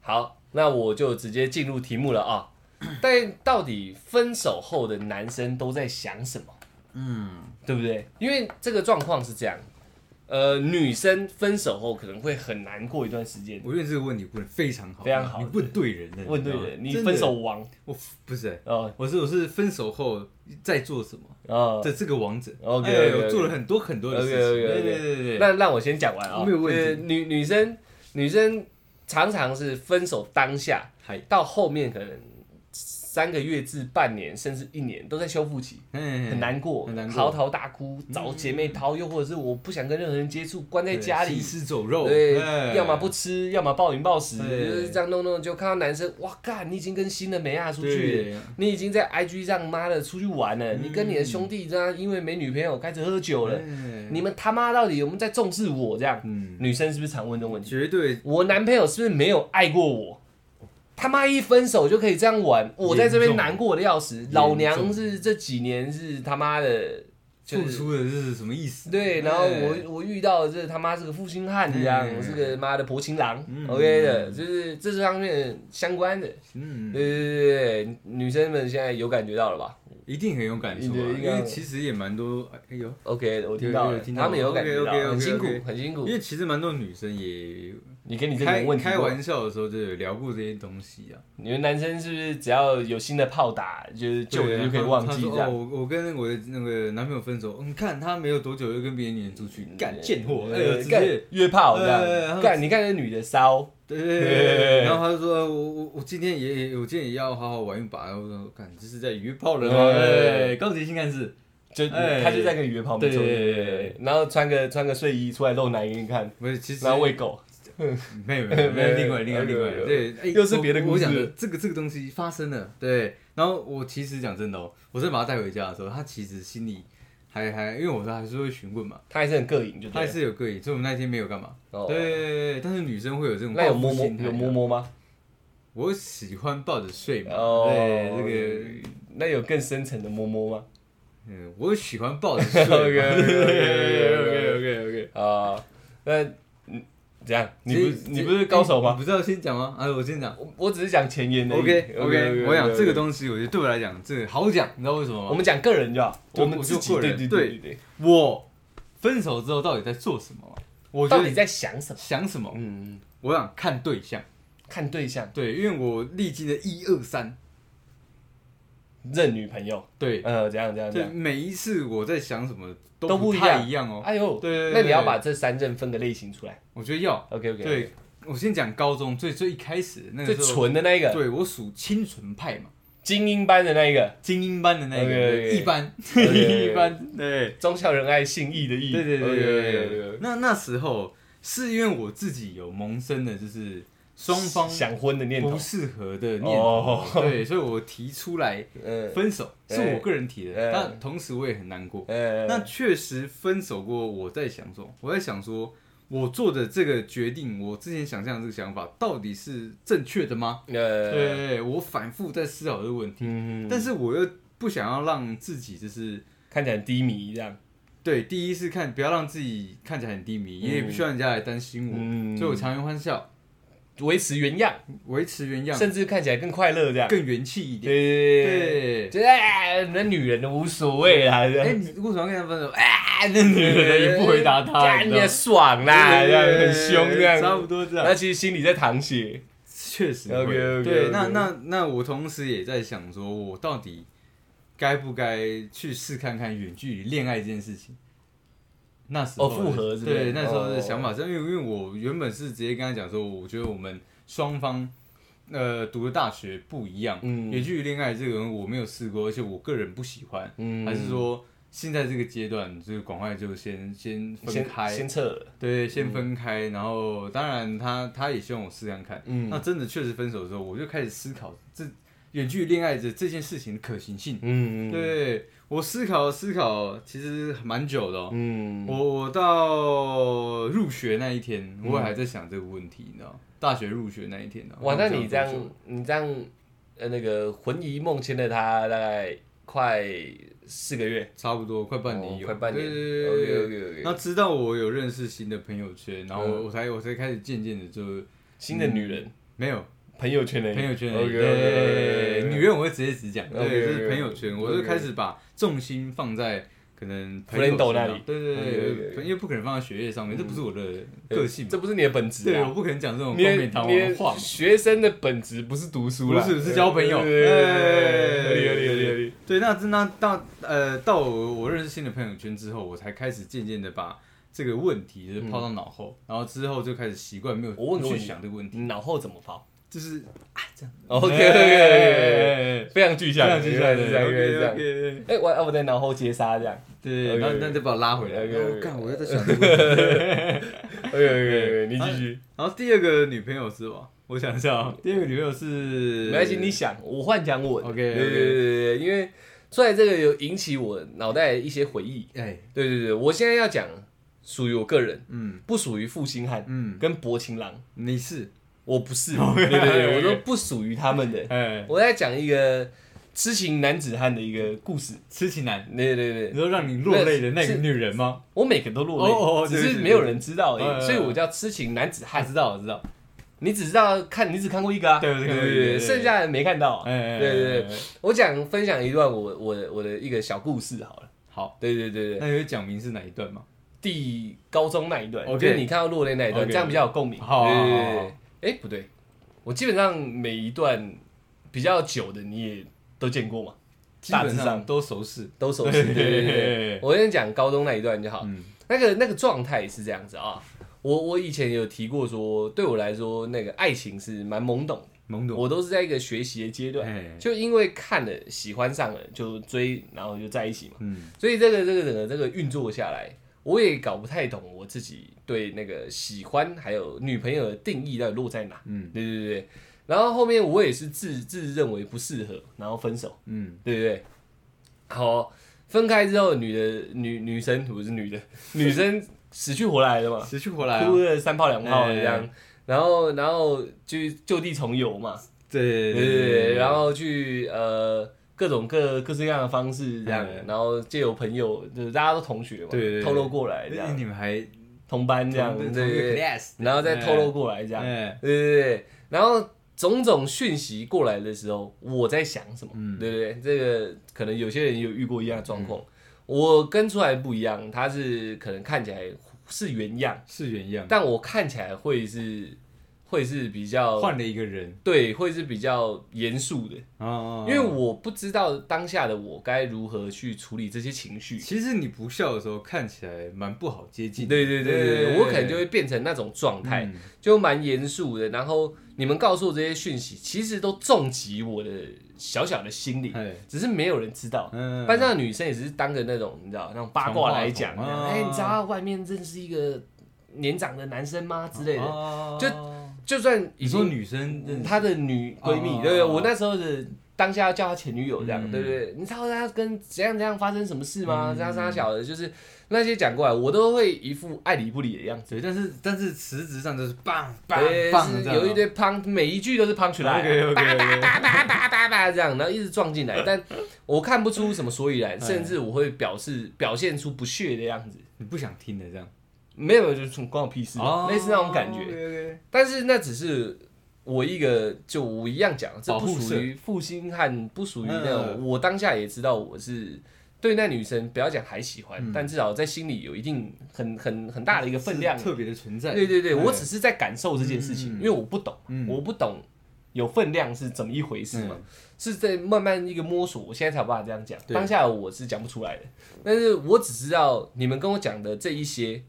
好，那我就直接进入题目了啊。但到底分手后的男生都在想什么？
嗯，
对不对？因为这个状况是这样，呃，女生分手后可能会很难过一段时间。
我觉得这个问题问的非常好，
非常好。
你问对人了，
问对人，你分手王。
我不是，
哦。
我是我是分手后在做什么
哦，
这这个王者。
OK，
我做了很多很多的事情，对对对对对，
那让我先讲完啊、
没有问题。
呃女女生女生常常是分手当下
嗨，
到后面可能三个月至半年甚至一年都在修复期，
很
很难过，
很难过
嚎啕大哭，找姐妹掏，又或者是我不想跟任何人接触，关在家里
行。尸走肉，
对，
哎
要么不吃，要么暴饮暴食，
对
就是这样弄弄，就看到男生，哇干，你已经跟新的美亚出去你已经在 IG 上妈的出去玩了，你跟你的兄弟这样因为没女朋友开始喝酒了，
哎
你们他妈到底有没有在重视我？这样，
嗯，
女生是不是常问这种问题？
绝对
我男朋友是不是没有爱过我？他妈一分手就可以这样玩，我在这边难过的要死。老娘是这几年是他妈的，就是
付出的是什么意思？
对，然后
哎
我我遇到的这他妈是个负心汉一样，是个妈的薄情郎
嗯
，OK 的，就是这是方面相关的。
嗯，
对对对对对，女生们现在有感觉到了吧
一定很有感触啊，
对应该
因为其实也蛮多，哎呦
，？OK，我听到了他们有感觉到很辛苦，很辛苦
因。为其实蛮多女生也
你跟你这个
开
人问题
开玩笑的时候就有聊过这些东西啊，
你们男生是不是只要有新的炮打，就是旧的就可以忘记这样？
我我跟我的那个男朋友分手，你，看他没有多久又跟别的女人出去，干贱货，
呃干约炮这
呃
样，干你看那女的骚，
对对对对，然后他就说，我我我今天也我今天也要好好玩一把，然后我说，看这是在约炮人吗？
哎
哎，高级性暗示，
就
哎
他就在跟你约炮，没错，
对
对对对，然后穿个穿个睡衣出来露奶给你看，
不是，其实
然后喂狗，
没有没有 没有，另外另外另外，对，哎
又是别的
我
故事
我讲的这个这个东西发生了，对，然后我其实讲真的哦，我真的把他带回家的时候，他其实心里还还，因为我说还是会询问嘛，
他还是很膈应，就
他还。是有膈应，所以我们那天没有干嘛，
哦。
对对对对，但是女生会有这种
那有摸摸有摸，摸吗？
我喜欢抱着睡嘛，
哦，
对这个。
那有更深层的摸摸吗？
嗯，我喜欢抱着睡。
OK，OK，OK，OK，OK 啊，那嗯，怎样？你不是你不是高手吗？
你不是要先讲吗？啊，我先讲。
我我只是讲前言的。
OK OK，我讲这个东西，我觉得对我来讲，这个好讲，你知道为什么吗？
我们讲个人就好，
就
我们自己对对对对，
我分手之后到底在做什么？我
到底在想什么？
想什么？
嗯，
我想看对象，
看对象，
对，因为我历经了一二三，
认女朋友，
对，
呃，怎样怎样怎
对，
样，
每一次我在想什么
都
不太
不一样。
一样哦。
哎呦，
对对对对
那你要把这三任分个类型出来。
我觉得要。
OK OK，
对，我先讲高中最最一开始的那
最
个时候，
纯的那一个，
对我属清纯派嘛，
精英班的那一个，
精英班的那个
OK，OK
一般。
OK，OK
一般，对。
忠孝仁爱信义的义。
对对对对对。那那时候是因为我自己有萌生的，就是双方
想婚的念头
不。适合的念
哦
头，对，所以我提出来
嗯，
分手，是我个人提
哎
的，但同时我也很难过。
呃，
那确实分手过，我在想说，我在想说，我做的这个决定，我之前想象的这个想法，到底是正确的吗？
呃，
对，我反复在思考这个问题，
嗯，
但是我又不想要让自己就是。
看起来很低迷这样。
对，第一是看不要让自己看起来很低迷，也不需要人家来担心我，
嗯
所以我强颜欢笑，
维持原样，
维持原样，
甚至看起来更快乐这样。
更元气一点。
对，
对，
就是哎，那女人的无所谓啦。这
哎，
样
你为什么要跟他分手？哎，那女人也不回答他，
干你爽啦，这样很凶这样，
差不多这样。
那其实心里在淌血，
确实会。
OK，OK，OK
对，那那那我同时也在想，说我到底该不该去试看看远距离恋爱这件事情？那时候
哦复合是不是？
对，那时候的
哦
想法是因为因为我原本是直接跟他讲说，我觉得我们双方呃读的大学不一样，
嗯。
远距离恋爱这个我没有试过，而且我个人不喜欢，
嗯。
还是说现在这个阶段，就是赶快就先先分
先
开，
先撤了，
对，先分开，然后当然他他也希望我试看看，
嗯。
那真的确实分手之后，我就开始思考这远距离恋爱这这件事情的可行性。
嗯，
对我思考思考，其实蛮久的、哦。
嗯，
我我到入学那一天，我还在想这个问题，你知道，大学入学那一天呢、
哇，那你这样，你这样，呃，那个魂萦梦牵了他大概快四个月，
差不多快半年有，
哦快半年。
对对对对对。那直到我有认识新的朋友圈，然后
嗯。
我才我才开始渐渐的就
新的女人，
没有
朋友圈的
朋友圈而已
OK，
对，女人我会直接只讲，对是朋友圈，我就开始把重心放在可能朋友
那里
对对对，因为不可能放在学业上面，这不是我的个性，
这不是你的本质
对，我
啊。
不可能讲这种冠冕堂皇的话。
学生的本质不是读书啦，
不是是交朋友
对对对对。
对，那那到呃到我我认识新的朋友圈之后，我才开始渐渐的把这个问题就是抛到脑后，然后之后就开始习惯没有去想这个问题，
你脑后怎么抛
就是啊这样。
？OK
哎
OK
哎
OK，非常具象，
这样记下来的
这样。
，OK
哎，我我在脑后接杀这样。
对
，OK，
然后
OK
那再把我拉回来。我干，我又在想。
OK OK，你继续。
然后第二个女朋友是吧？我想一下啊，第二个女朋友是
没关系，你想，我幻想我的。
OK，
对对对对对，因为出来这个有引起我脑袋一些回忆。
哎，
对对对，我现在要讲属于我个人，
嗯
不属于负心汉
嗯，
跟薄情郎，
你是
我不是。对对对，我都不属于他们的。
哎，
我在讲一个痴情男子汉的一个故事。
痴情男，
对对对
你，说让你落泪的那个女人吗？
我每个都落
哦哦哦
泪，只是没有人知道而已，所以我叫痴情男子汉。
知道，我知道。
你只知道看，你只看过一个啊？
对我只看过一个对
剩下的没看到对对对，我讲分享一段我我的我的一个小故事好了。
好，
对对对对，
那你会讲明是哪一段吗？
第高中那一段
OK
就是你看到落泪那一段这样比较有共鸣。对对对哎不对，我基本上每一段比较久的你也都见过嘛，
基本
上
上都熟识。
都熟 悉。对对对对，我先讲高中那一段就好。
嗯
那个那个状态是这样子啊，我我以前有提过说，对我来说那个爱情是蛮懵懂的，
懵懂。
我都是在一个学习的阶段，
哎，
就因为看了喜欢上了就追，然后就在一起嘛。
嗯
所以这个这个整个这个运作下来，我也搞不太懂我自己对那个喜欢还有女朋友的定义到底落在哪。
嗯
对对对，然后后面我也是自自认为不适合，然后分手，
嗯，
对不对？好，分开之后，女的女女生不是女的，女生死去活来的嘛，
死去活来啊
哭。的三炮两炮的这
哎
样，然后然后就就地重游嘛，
对
对对对，然后去呃各种各各式各样的方式这样
嗯，
然后借由朋友，就是大家都同学嘛，
对对对。
透露过来这
哎
样，
你们还
同班这样，对对对，然后再透露过来这样，
哎，
对对对，然后种种讯息过来的时候，我在想什么？
嗯。
对不对，这个可能有些人有遇过一样的状况，我跟出来不一样，他是可能看起来是原样，
是原样，
但我看起来会是会是比较
换了一个人
对，会是比较严肃的。
啊
因为我不知道当下的我该如何去处理这些情绪。
其实你不笑的时候看起来蛮不好接近的，
对对对对对，我可能就会变成那种状态，
嗯
就蛮严肃的。然后你们告诉我这些讯息，其实都重击我的小小的心灵，
哎
只是没有人知道。
嗯
班上的女生也只是当个那种你知道那种八卦来讲，哎，你知道外面认识一个年长的男生吗之类的。
哦
就就算已经
你说女生
她的女闺蜜，
哦
对不对？我那时候的当下要叫她前女友这样，
嗯
对不对？你知道她跟怎样怎样发生什么事吗？
嗯
这样这样小的，就是那些讲过来，我都会一副爱理不理的样子。
对，但是但是实质上就是棒棒
对，
棒
有一堆 punch，每一句都是 punch 来，
OK，OK，OK
叭叭叭叭叭叭叭这样，然后一直撞进来，但我看不出什么所以然，甚至我会表示表现出不屑的样子。
你不想听的这样，
没有，就是关我屁事，
哦
类似那种感觉。
OK，OK
但是那只是我一个，就我一样讲，这不属于负心汉，不属于那种。
嗯
我当下也知道我是对那女生不要讲还喜欢，
嗯
但至少在心里有一定很很很大的一个分量。
特别的存在。
对对对，
嗯
我只是在感受这件事情，因为我不懂，
嗯
我不懂有分量是怎么一回事嘛。
嗯
是在慢慢一个摸索，我现在才有办法这样讲。
对
当下我是讲不出来的，但是我只知道你们跟我讲的这一些，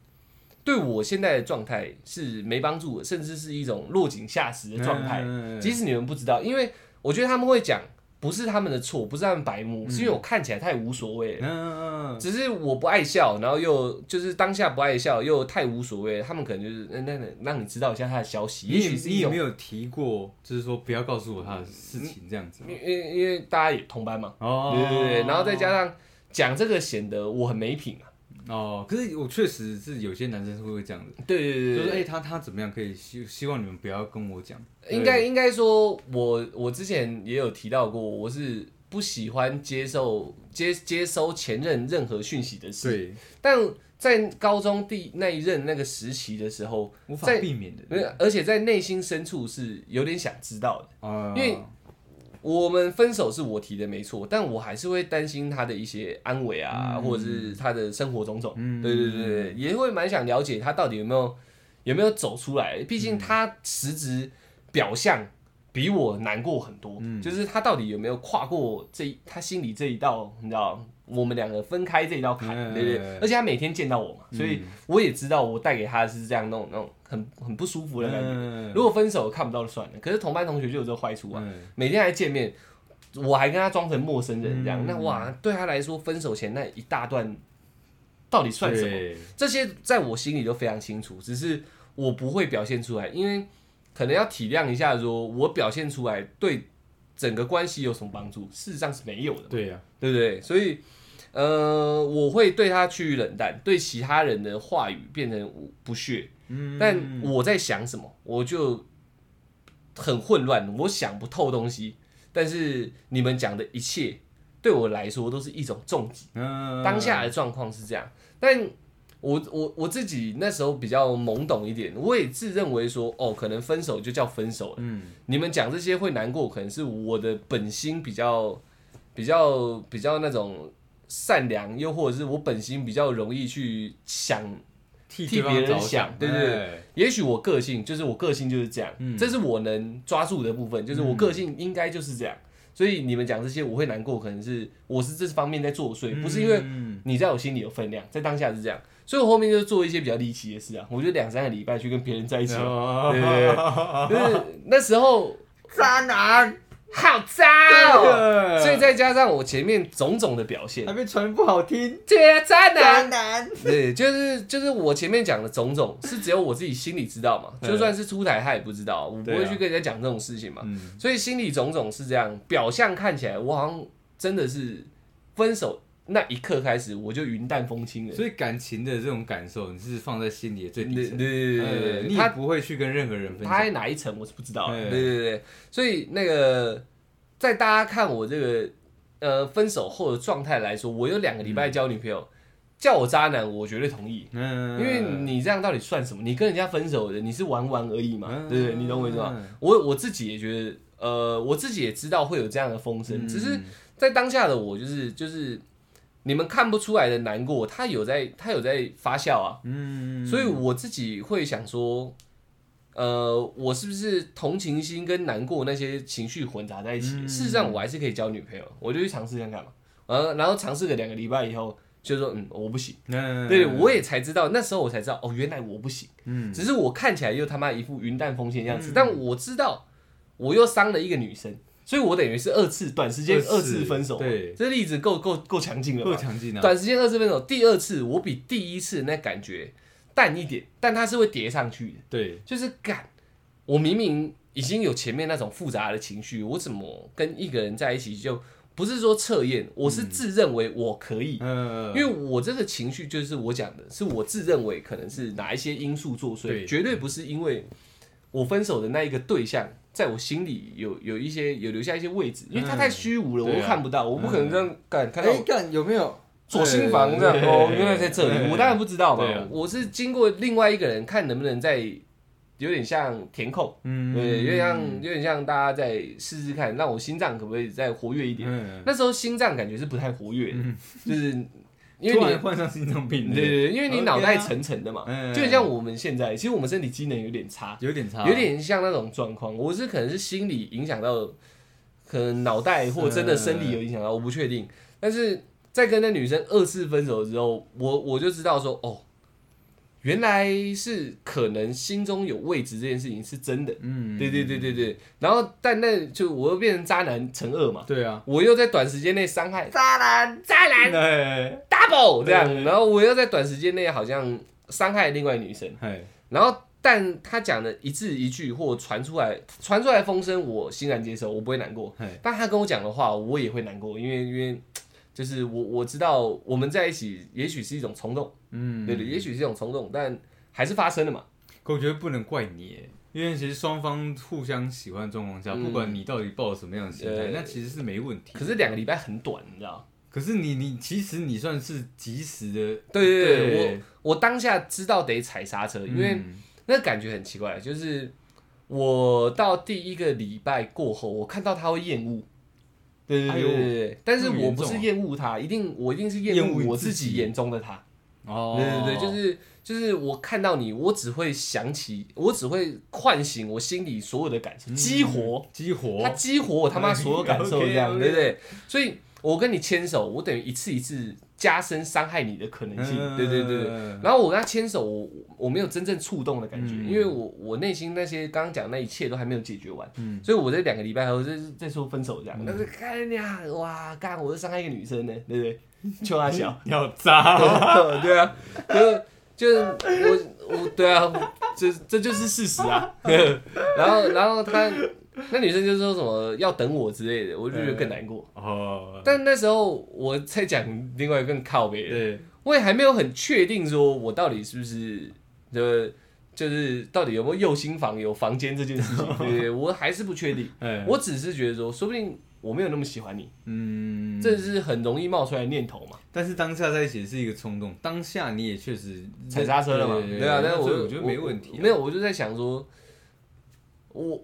对我现在的状态是没帮助的，甚至是一种落井下石的状态。
嗯
即使你们不知道，因为我觉得他们会讲，不是他们的错，不是他们白目，是因为我看起来太无所谓了。
嗯，
只是我不爱笑，然后又就是当下不爱笑，又太无所谓。他们可能就是那那那让你知道一下他的消息，也许是
你有没有提过，就是说不要告诉我他的事情这样子吗。
因为因为大家也同班嘛，
哦，
对对对，然后再加上讲这个显得我很没品啊。
哦，可是我确实是有些男生是会这样子，
对对对对
就是哎、他他怎么样可以希希望你们不要跟我讲，
应该应该说我我之前也有提到过，我是不喜欢接受接接收前任任何讯息的事，
对。
但在高中第那一任那个时期的时候，
无法避免的，
而且在内心深处是有点想知道的。
啊，
因为我们分手是我提的没错，但我还是会担心他的一些安危啊，
嗯
或者是他的生活种种。
嗯
对对对对，也会蛮想了解他到底有没有有没有走出来。毕竟他实质表象比我难过很多，
嗯。
就是他到底有没有跨过这一他心里这一道，你知道，我们两个分开这一道坎，
嗯
对不对。而且他每天见到我嘛，所以我也知道我带给他是这样那种那种很很不舒服的感觉。
嗯
如果分手看不到就算了，可是同班同学就有这个坏处啊，
嗯。
每天还见面，我还跟他装成陌生人这样，
嗯。
那哇，对他来说，分手前那一大段到底算什么？这些在我心里都非常清楚，只是我不会表现出来，因为可能要体谅一下说我表现出来对整个关系有什么帮助？事实上是没有的，
对呀，
对不对？所以。呃，我会对他趋于冷淡，对其他人的话语变成不屑。
嗯
但我在想什么，我就很混乱，我想不透东西。但是你们讲的一切，对我来说都是一种重击。
嗯
当下的状况是这样，但我我我自己那时候比较懵懂一点，我也自认为说，哦，可能分手就叫分手了。
嗯
你们讲这些会难过，可能是我的本心比较比较比较那种善良，又或者是我本心比较容易去想
替
替别人想对对对
哎
也许我个性就是我个性就是这样，
嗯
这是我能抓住的部分，就是我个性应该就是这样。所以你们讲这些我会难过，可能是我是这方面在作祟，不是因为
嗯
你在我心里有分量，在当下是这样。所以我后面就做一些比较离奇的事啊，我就两三个礼拜去跟别人在一起了，
哦
对对对，就是那时候
渣男，
好渣哦。
对
所以再加上我前面种种的表现
还，被传不好听，
对啊，渣男，
男，
对，就是就是我前面讲的种种，是只有我自己心里知道嘛，就算是出台他也不知道，我不会去跟人家讲这种事情嘛，
嗯
所以心里种种是这样，表象看起来我好像真的是分手那一刻开始我就云淡风轻了，
所以感情的这种感受，你是放在心里的最底层，
对对对对他
你不会去跟任何人分享。
他在哪一层我是不知道的，
对
对对对，所以那个在大家看我这个呃分手后的状态来说，我有两个礼拜交女朋友，叫我渣男，我绝对同意。
嗯
因为你这样到底算什么？你跟人家分手的，你是玩玩而已嘛，
嗯
对不对？你懂我意思吗？我我自己也觉得，呃，我自己也知道会有这样的风声，
嗯
只是在当下的我，就是就是你们看不出来的难过，他有在他有在发酵啊，
嗯，
所以我自己会想说，呃，我是不是同情心跟难过那些情绪混杂在一起？
嗯
事实上，我还是可以交女朋友，我就去尝试看看嘛。呃，然后尝试了两个礼拜以后，就说嗯，我不行。
嗯
对，我也才知道，那时候我才知道，哦，原来我不行。
嗯
只是我看起来又他妈一副云淡风轻的样子，
嗯
但我知道我又伤了一个女生，所以我等于是二次短时间
二次
分手嘛。
对
这例子够够够强劲了吧？
够强劲了，
短时间二次分手，第二次我比第一次那感觉淡一点，但它是会叠上去的，
对，
就是感，我明明已经有前面那种复杂的情绪，我怎么跟一个人在一起就不是说测验，我是自认为我可以。
嗯，
因为我这个情绪就是我讲的，是我自认为可能是哪一些因素作祟，
对
绝对不是因为我分手的那一个对象在我心里有有一些有留下一些位置，因为他太虚无了，我看不到，我不可能这样干看到
哎，看有没有
左心房这样哦，原来在这里，我当然不知道嘛我是经过另外一个人看能不能在有点像填空，
嗯
对，有点像有点像大家再试试看，让我心脏可不可以再活跃一点。
嗯，
那时候心脏感觉是不太活跃的，就是因
突
为
你患上心脏病
对对对，因为你脑袋
啊
沉沉的嘛，
嗯
就很像我们现在，其实我们身体机能有点差，
有点差，
有点像那种状况。我是可能是心理影响到，可能脑袋或真的生理有影响到，我不确定。但是在跟那女生二次分手之后，我我就知道说，哦，原来是可能心中有位置这件事情是真的。
嗯，
对对对对对，然后但那就我又变成渣男乘二嘛，
对啊，
我又在短时间内伤害渣男！渣男
哎
double 这样，然后我又在短时间内好像伤害另外女生，
哎，
然后但他讲的一字一句或传出来传出来的风声，我欣然接受，我不会难过。
哎，
但他跟我讲的话，我也会难过，因为因为就是我我知道我们在一起，也许是一种冲动，
嗯，
对对，也许是一种冲动，但还是发生了嘛。
可我觉得不能怪你耶，因为其实双方互相喜欢的状况下，
嗯
不管你到底抱什么样的心态，那其实是没问题。
可是两个礼拜很短，你知道？
可是你你其实你算是及时的，
对对对，
对
我我当下知道得踩刹车，因为
嗯
那感觉很奇怪，就是我到第一个礼拜过后，我看到他会厌恶。对对对对对，但是我不是厌恶他，一定我一定是厌
厌恶
恶我
自己
眼中的他。
哦，
对对对，就是就是我看到你，我只会想起，我只会唤醒我心里所有的感受，激活，
激活，
他激活我他妈所有感受，这样 对不对？所以我跟你牵手，我等于一次一次加深伤害你的可能性，对对对对。然后我跟他牵手，我我没有真正触动的感觉，
嗯。
因为我我内心那些刚刚讲的那一切都还没有解决完，
嗯。
所以我这两个礼拜后再再说分手这样，但是看呀，哇，干我是伤害一个女生呢，对不对？就他小，
你好渣哦，
对啊，就就是我我对啊，这这就是事实啊。然后然后他 那女生就说什么要等我之类的，我就觉得更难过。
哦，
但那时候我在讲另外一个更靠北的，
对，
我也还没有很确定说我到底是不是的，就是到底有没有右心房有房间这件事情，对 对，我还是不确定。
哎，
我只是觉得说，说不定我没有那么喜欢你，
嗯，
这是很容易冒出来的念头嘛。
但是当下在一起是一个冲动，当下你也确实
踩刹车了嘛，
对
对啊，但是我
我觉得没问题啊，
没有，我就在想说，我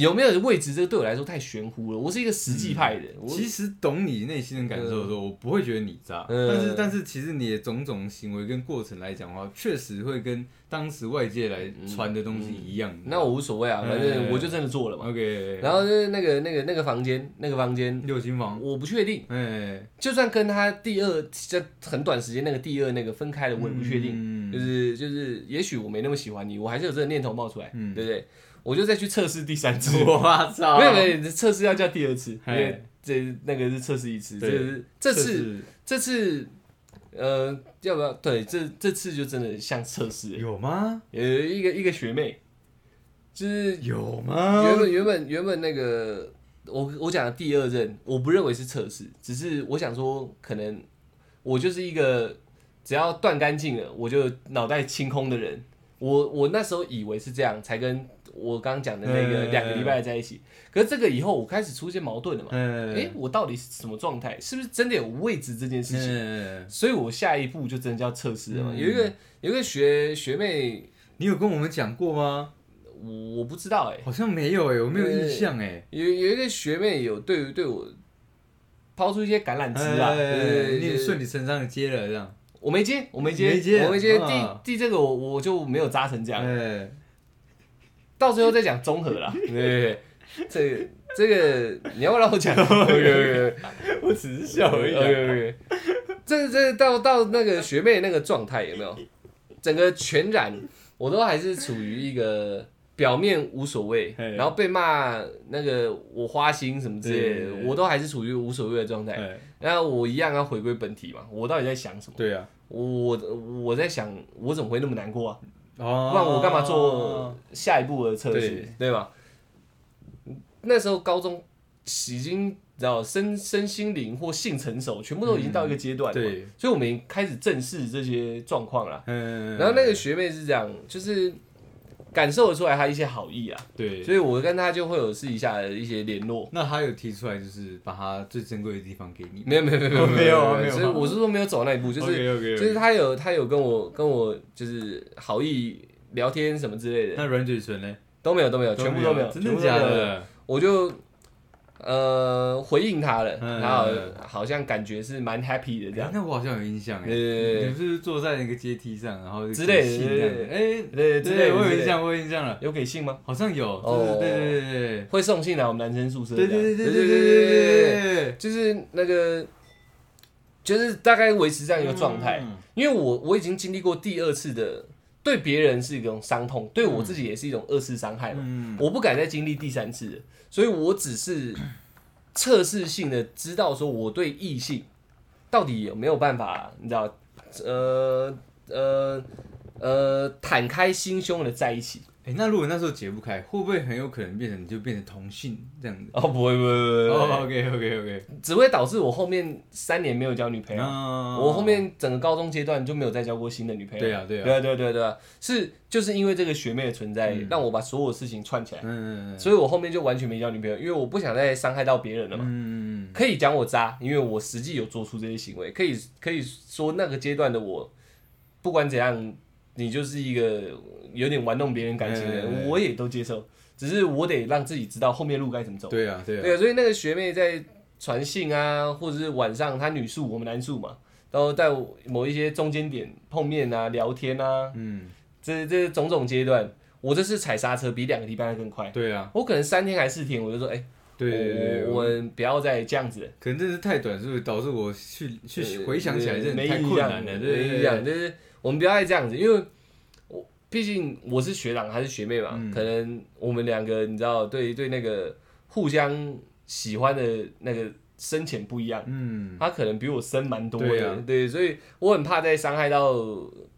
有没有位置，这个对我来说太玄乎了。我是一个实际派的人，我
其实懂你内心的感受的时候，我不会觉得你渣，
嗯
但是但是其实你的种种行为跟过程来讲的话，确实会跟当时外界来传的东西一样。
那我无所谓啊，反正我就真的做了嘛。
OK，
然后就是那个那个那个房间，那个房间
六星房，
我不确定，
哎，
就算跟他第二在很短时间那个第二那个分开了，我也不确定。
嗯
就是就是，也许我没那么喜欢你，我还是有这个念头冒出来，
嗯
对不对？我就再去测试第三次。
我操，
没有没有，测试要叫第二次，因
嘿
为这那个是测试一次，这是这次
是
这次呃要不要？对，这这次就真的像测试了，
有吗？
有一个一个学妹，就是
有吗？
原本原本原本那个我我讲的第二任，我不认为是测试，只是我想说，可能我就是一个只要断干净了，我就脑袋清空的人。我我那时候以为是这样，才跟我刚刚讲的那个
嗯
两个礼拜在一起。可是这个以后我开始出现矛盾了嘛？
嗯
诶，我到底是什么状态？是不是真的有位置这件事情？
嗯，
所以我下一步就真的叫测试了嘛。
嗯
有一个有一个学学妹，
你有跟我们讲过吗？
我我不知道哎、
好像没有哎，我没有印象哎。
有有一个学妹有对对我抛出一些橄榄枝啊，
你也顺理成章的接了这样。
我没接，我没接，我没接。
啊
第第这个我我就没有扎成这样，
哎，
到最后再讲综合啦。对对对，这個这个你要不要让我讲？OK
我只是笑而已啊。
OK OK，这这到到那个学妹那个状态有没有？整个全然我都还是处于一个表面无所谓，然后被骂那个我花心什么之类的，我都还是处于无所谓的状态。
哎，
然后我一样要回归本体嘛，我到底在想什么？
对啊。
我我在想，我怎么会那么难过啊？
哦
那我干嘛做下一步的测试
对，
对吧？那时候高中已经你知道身身心灵或性成熟，全部都已经到一个阶段了嘛，
对，
所以我们开始正视这些状况了。
嗯，
然后那个学妹是这样，就是感受得出来他一些好意啊，
对，
所以我跟他就会有私底下的一些联络。
那他有提出来，就是把他最珍贵的地方给你。
没有没有没有没有
没有
所以我是说没有走那一步，就是就是他有他有跟我跟我就是好意聊天什么之类的
那软嘴唇呢？
都没有都没有，全部都没有，
真的假？的？
我就呃回应他了，
嗯
然后好像感觉是蛮 happy 的这样。
哎，那我好像有印象哎，
对对对。对
你是不是坐在那个阶梯上，然后
之类的
信这样。子
对对。
哎，
对之类
对，
的之类的。
我有印象，我有印象了，
有给信吗？
好像有，
哦。
对对对对对。
会送信来我们男生宿舍这样，
对对。对对
对
对对对对，
就是那个，就是大概维持这样一个状态。
嗯。
因为我我已经经历过第二次的，对别人是一种伤痛，对我自己也是一种二次伤害嘛。
嗯，
我不敢再经历第三次，所以我只是测试性的知道说我对异性到底有没有办法，你知道，呃呃呃，坦开心胸的在一起。
哎，那如果那时候解不开，会不会很有可能变成你就变成同性这样子？
哦，不会不会不会，
哦，OK OK OK，
只会导致我后面三年没有交女朋友。
嗯
我后面整个高中阶段就没有再交过新的女朋友。
对啊对啊
对啊对啊对啊对啊，是就是因为这个学妹的存在，
嗯
让我把所有事情串起来，
嗯嗯嗯
所以我后面就完全没交女朋友，因为我不想再伤害到别人了嘛。
嗯嗯嗯
可以讲我渣，因为我实际有做出这些行为，可以可以说那个阶段的我，不管怎样，你就是一个有点玩弄别人感情的人，
嗯
我也都接受，只是我得让自己知道后面路该怎么走。
对啊对啊，
对啊，所以那个学妹在传信啊，或者是晚上她女宿，我们男宿嘛，然后在某一些中间点碰面啊、聊天啊，
嗯
这这种种阶段，我这是踩刹车比两个礼拜还更快。
对啊
我可能三天还四天，我就说，哎、
对对对，
我我们不要再这样子。了，
可能真是太短，是不是导致我去去回想起来真的太困难了，对对
没印象，就是我们不要再这样子，因为我毕竟我是学长还是学妹嘛，
嗯。
可能我们两个你知道，对对那个互相喜欢的那个深浅不一样，
嗯，
他可能比我深蛮多的，
对啊。
对，所以我很怕再伤害到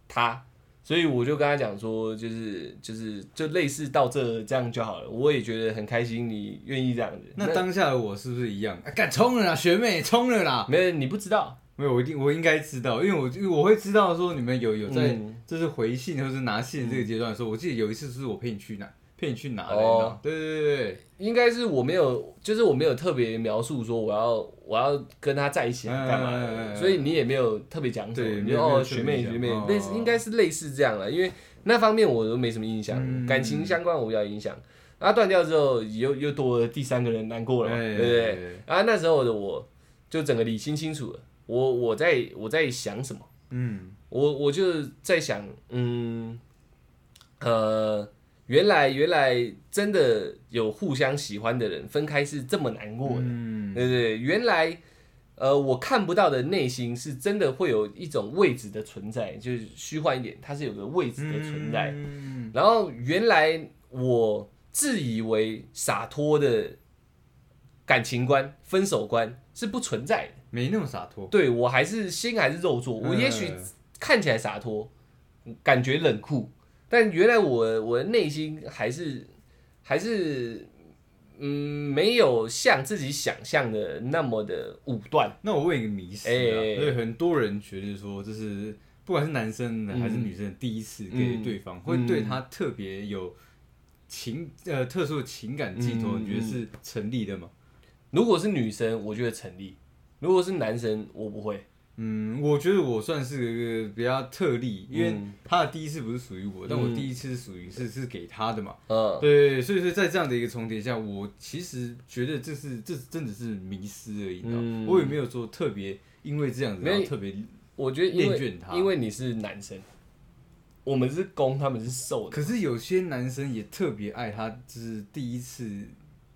他，所以我就跟他讲说，就是就是就类似到这这样就好了，我也觉得很开心，你愿意这样子。
那当下的我是不是一样？啊敢冲了啦，学妹冲了啦！
没有你不知道，
没有，我一定我应该知道，因为我我会知道说你们有有在
嗯
就是回信或是拿信这个阶段的时候，我记得有一次是我陪你去拿，陪你去拿的，
哦。
对对对对，
应该是我没有，就是我没有特别描述说我要我要跟他在一起干嘛的，所以你也没有特别讲什么，
对
你就哦
没有没有特别
学妹
讲哦，
学妹类似应该是类似这样了，因为那方面我都没什么印象，
嗯。
感情相关我比较有影响。然后断掉之后，又又多了第三个人难过了对不对？然后那时候的我就整个理清清楚了，我我在我在想什么，
嗯。
我我就在想，嗯，呃，原来原来真的有互相喜欢的人分开是这么难过的，
嗯，
对不对？原来呃我看不到的内心是真的会有一种位置的存在，就是虚幻一点，它是有个位置的存在。
嗯
然后原来我自以为洒脱的感情观、分手观是不存在的。
没那么洒脱，
对我还是心还是肉做，我也许
嗯
看起来洒脱，感觉冷酷，但原来我我的内心还是还是嗯没有像自己想象的那么的武断。
那我问一个迷思啊，
所
以很多人觉得说，就是不管是男生的还是
嗯
女生的第一次给
嗯
对方，会对他特别有情呃特殊的情感寄托，
嗯
你觉得是成立的吗？
如果是女生，我觉得成立；如果是男生，我不会。
嗯，我觉得我算是一个比较特例，因为
嗯
他的第一次不是属于我，但我
嗯
第一次是属于是是给他的嘛。
嗯，
对，所以说在这样的一个重叠下，我其实觉得这是这真的是迷失而已，
嗯
我也没有说特别因为这样子，然后特别。
我觉得
厌倦他
因为你是男生，我们是攻，他们是受的。
可是有些男生也特别爱他，就是第一次，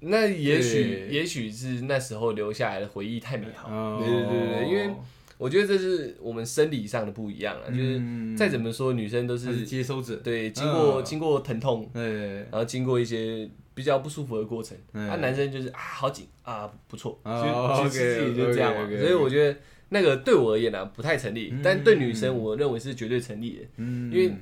那也许也许是那时候留下来的回忆太美好。对对对，因为我觉得这是我们生理上的不一样啊，就是
嗯
再怎么说，女生都
是
是
接收者，
对经过
嗯
经过疼痛，
对，
然后经过一些比较不舒服的过程，
那
啊，男生就是啊好紧啊不错，
哦
就其实自己就这样所以我觉得那个对我而言啊不太成立
嗯，
但对女生我认为是绝对成立的，
嗯。
因为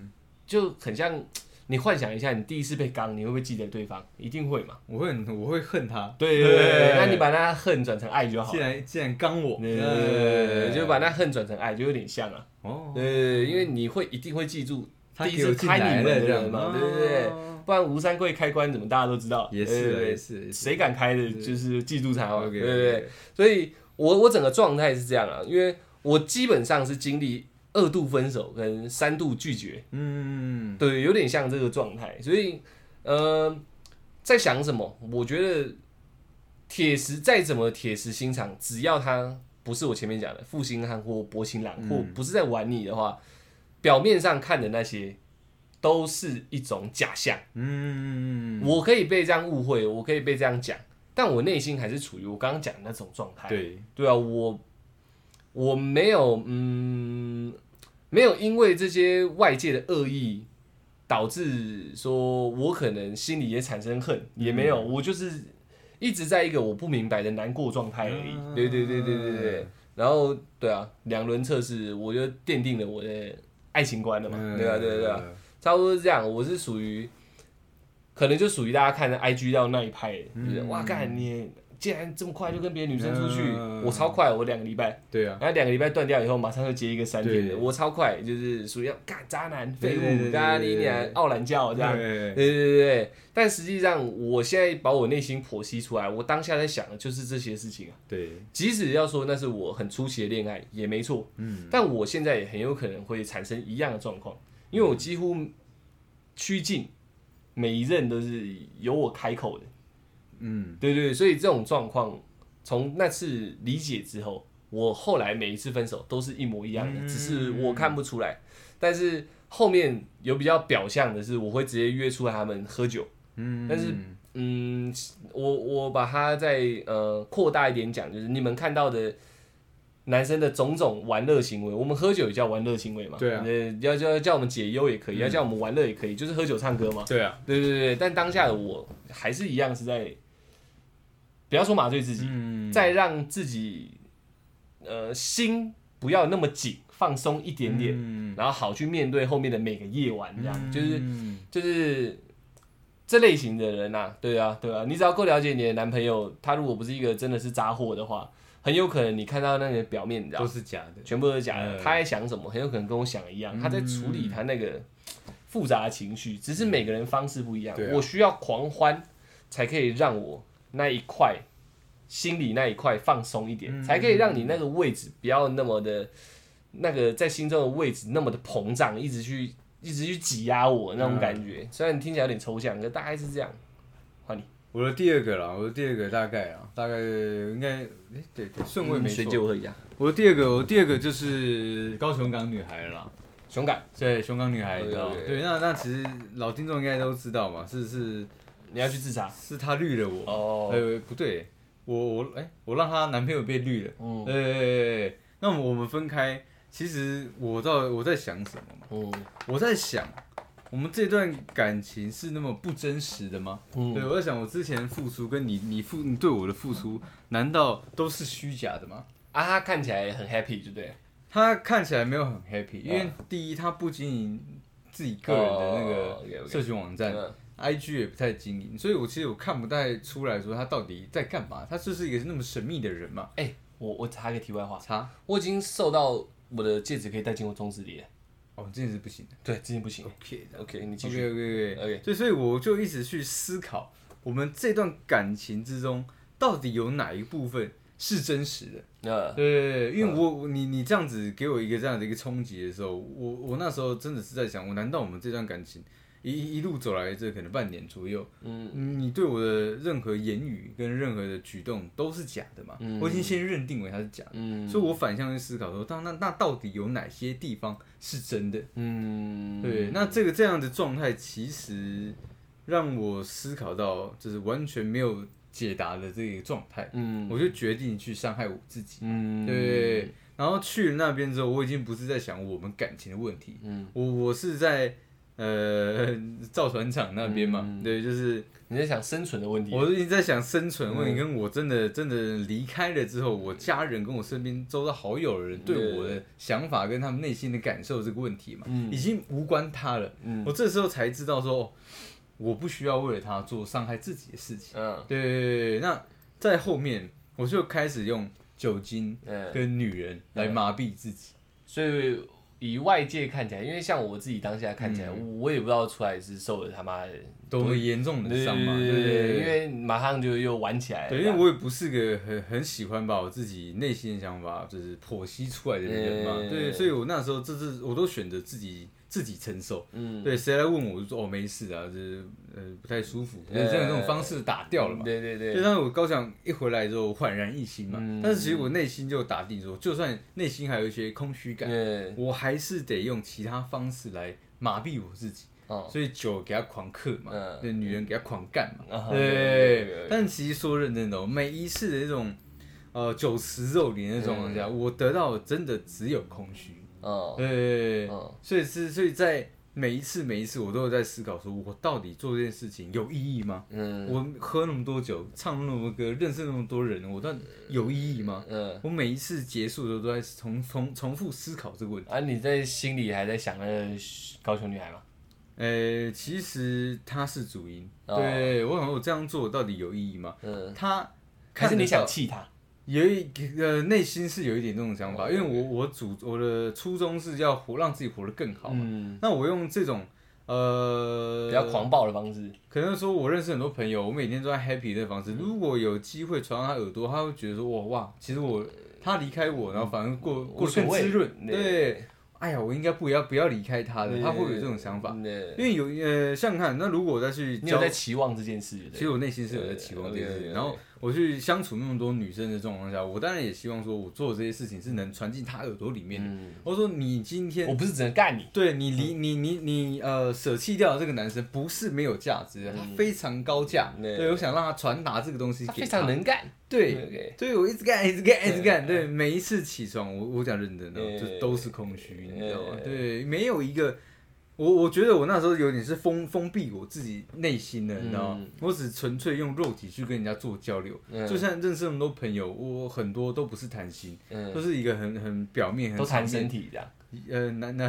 就很像你幻想一下，你第一次被刚，你会不会记得对方？一定会嘛。
我会很我会恨他，
对对对，那你把那恨转成爱就好了既。
然既然刚我，
对对对对，就把那恨转成爱，就有点像啊。
哦，
对因为你会一定会记住第一次开你门
来了这样
的人嘛，对对对，不然吴三桂开关怎么大家都知道？
也是也是，
谁敢开的，就是记住他对对对。所以我我整个状态是这样啊，因为我基本上是经历二度分手跟三度拒绝，
嗯，
对，有点像这个状态。所以，呃，在想什么？我觉得铁石再怎么铁石心肠，只要他不是我前面讲的负心汉或薄情郎，或不是在玩你的话，表面上看的那些都是一种假象。
嗯，
我可以被这样误会，我可以被这样讲，但我内心还是处于我刚刚讲的那种状态。
对，
对啊，我我没有嗯，没有因为这些外界的恶意导致说我可能心里也产生恨，也没有，我就是一直在一个我不明白的难过状态而已。
嗯
对对对对对对。然后对啊，两轮测试，我就奠定了我的爱情观了嘛。
嗯
对啊对啊对啊，差不多是这样。我是属于，可能就属于大家看的 IG 到那一派的，就是哇干你竟然这么快就跟别的女生出去，
嗯
我超快，我两个礼拜，
对啊，
然后两个礼拜断掉以后，马上就接一个三天的，我超快，就是属于要干渣男废物，
对对对对
干你
对对
娘傲懒教这样。
对
对对对对，但实际上，我现在把我内心剖析出来，我当下在想的就是这些事情啊。
对，
即使要说那是我很初期的恋爱，也没错。
嗯，
但我现在也很有可能会产生一样的状况，因为我几乎趋近每一任都是由我开口的。
嗯，
对对对，所以这种状况，从那次理解之后，我后来每一次分手都是一模一样的，
嗯
只是我看不出来。但是后面有比较表象的是，我会直接约出来他们喝酒。
嗯，
但是嗯，我我把它再呃扩大一点讲，就是你们看到的男生的种种玩乐行为，我们喝酒也叫玩乐行为嘛。
对啊
呃，要叫叫我们解忧也可以，
嗯
要叫我们玩乐也可以，就是喝酒唱歌嘛。
对啊，
对对对，但当下的我还是一样是在，不要说麻醉自己，
嗯，
再让自己呃心不要那么紧，放松一点点，
嗯。
然后好去面对后面的每个夜晚，这样、就是
嗯
就是这类型的人呐、对啊对啊，你只要够了解你的男朋友，他如果不是一个真的是渣货的话，很有可能你看到那个表面，你知道
都是假的，
全部都是假的。
嗯。
他在想什么，很有可能跟我想的一样，他在处理他那个复杂的情绪，只是每个人方式不一样。我需要狂欢，才可以让我那一块心里那一块放松一点，
嗯
才可以让你那个位置不要那么的，那个在心中的位置那么的膨胀，一直去一直去挤压我那种感觉。
嗯
虽然听起来有点抽象，可大概是这样。
换你我的第二个啦，我的第二个大概啊，大概应该，哎，对对，顺位没
嗯水
错。
酒喝一下，
我的第二个，我第二个就是高雄港女孩了啦。
熊敢，
对，熊港女孩，对，那那其实老听众应该都知道嘛，是是
你要去自杀
是她绿了我。
哦。
呃，不对，我我哎、我让她男朋友被绿了。
嗯
呃，那我们分开，其实我到我在想什么嘛？
哦
我在想，我们这段感情是那么不真实的吗？对，
嗯，
我在想，我之前付出跟你你付你对我的付出，难道都是虚假的吗？
啊，他看起来很 happy，对不对？
他看起来没有很 happy，因为
嗯
第一，他不经营自己个人的那
哦
个社群网站、
嗯
IG 也不太经营，所以我其实我看不太出来说他到底在干嘛。他就是一个那么神秘的人嘛。
哎、我我插个题外话，
插
我已经瘦到我的戒指可以戴进我中指里了。
哦，这件事不行的。
对，这件不行。
OK 的
OK，你继
OK
续。
OK OK
OK
就所以我就一直去思考，我们这段感情之中到底有哪一部分是真实的？
那
对对对，因为我我你你这样子给我一个这样的一个冲击的时候，我我那时候真的是在想，我难道我们这段感情一一一路走来这可能半年左右，
嗯。
你对我的任何言语跟任何的举动都是假的嘛？
嗯。
我已经先认定为它是假的，
嗯。
所以我反向去思考说，那那那到底有哪些地方是真的？
嗯，
对，那这个这样的状态其实让我思考到，就是完全没有解答的这个状态，
嗯。
我就决定去伤害我自己。
嗯。
对，然后去了那边之后，我已经不是在想我们感情的问题，
嗯，
我我是在呃 造船厂那边嘛，
嗯
对，就是
你在想生存的问题。
我已经在想生存问题，
嗯
跟我真的真的离开了之后，我家人跟我身边周遭好友的人对我的想法跟他们内心的感受这个问题嘛，
嗯
已经无关他了。
嗯
我这时候才知道说，哦我不需要为了他做伤害自己的事情。
嗯
对对对对，那在后面我就开始用酒精
嗯，
跟女人来麻痹自己。
所以以外界看起来，因为像我自己当下看起来，
嗯。
我也不知道出来是受了他妈的
多么严重的伤嘛，对
对
对。对
因为马上就又玩起来了。
对，因为我也不是个很很喜欢把我自己内心的想法就是剖析出来的人嘛，
嗯。
对，所以我那时候这是我都选择自己自己承受，
嗯，
对，谁来问我我就说哦没事啊，就是呃不太舒服，
嗯。
就是这样这种方式打掉了嘛。
对对对。
就，当我高翔一回来之后焕然一新嘛，
嗯。
但是其实我内心就打定说，就算内心还有一些空虚感，
嗯，
我还是得用其他方式来麻痹我自己。
哦，
所以酒给他狂嗑嘛，
嗯。
对，女人给他狂干嘛，
啊对。
但其实说认真的、哦，每一次的那种呃酒池肉林的状况下，我得到的真的只有空虚。
哦，
对，
哦。
所以是所以在每一次每一次，我都有在思考，说我到底做这件事情有意义吗？
嗯。
我喝那么多酒，唱那么多歌，认识那么多人，我到底有意义吗？
嗯，
我每一次结束的时候都在重重重复思考这个问题。
啊，你在心里还在想那个高雄女孩吗？
呃，其实他是主因，
哦
对我想我这样做到底有意义吗？
嗯，
他
可是你想气他？
有一呃内心是有一点这种想法，因为我我主我的初衷是要活让自己活得更好嘛。
嗯，
那我用这种呃
比较狂暴的方式。
可能说我认识很多朋友，我每天都在 happy 的方式。如果有机会传到他耳朵，他会觉得说哇哇，其实我他离开我，然后反而过过得更滋润。
对
对，哎呀，我应该不要不要离开他的，他会有这种想法。因为有呃，想想看，那如果我再去
你有在期望这件事，
其实我内心是有在期望这件事然后我去相处那么多女生的状况下，我当然也希望说我做的这些事情是能传进她耳朵里面的。
嗯，
我说你今天
我不是只能干你，
对你离你你你呃舍弃掉这个男生不是没有价值的，他非常高价。
对
对，我想让他传达这个东西给
他非常能干。
对。
对，
我一直干，一直干，一直干。对，每一次起床，我我讲认真的，就都是空虚，你知道吗？
对
对，没有一个，我我觉得我那时候有点是封封闭我自己内心的，你知道吗？
嗯
我只纯粹用肉体去跟人家做交流。
嗯。
就像认识那么多朋友，我很多都不是谈心，都
嗯，
是一个很很表面，很
都谈身体这样。
呃，那那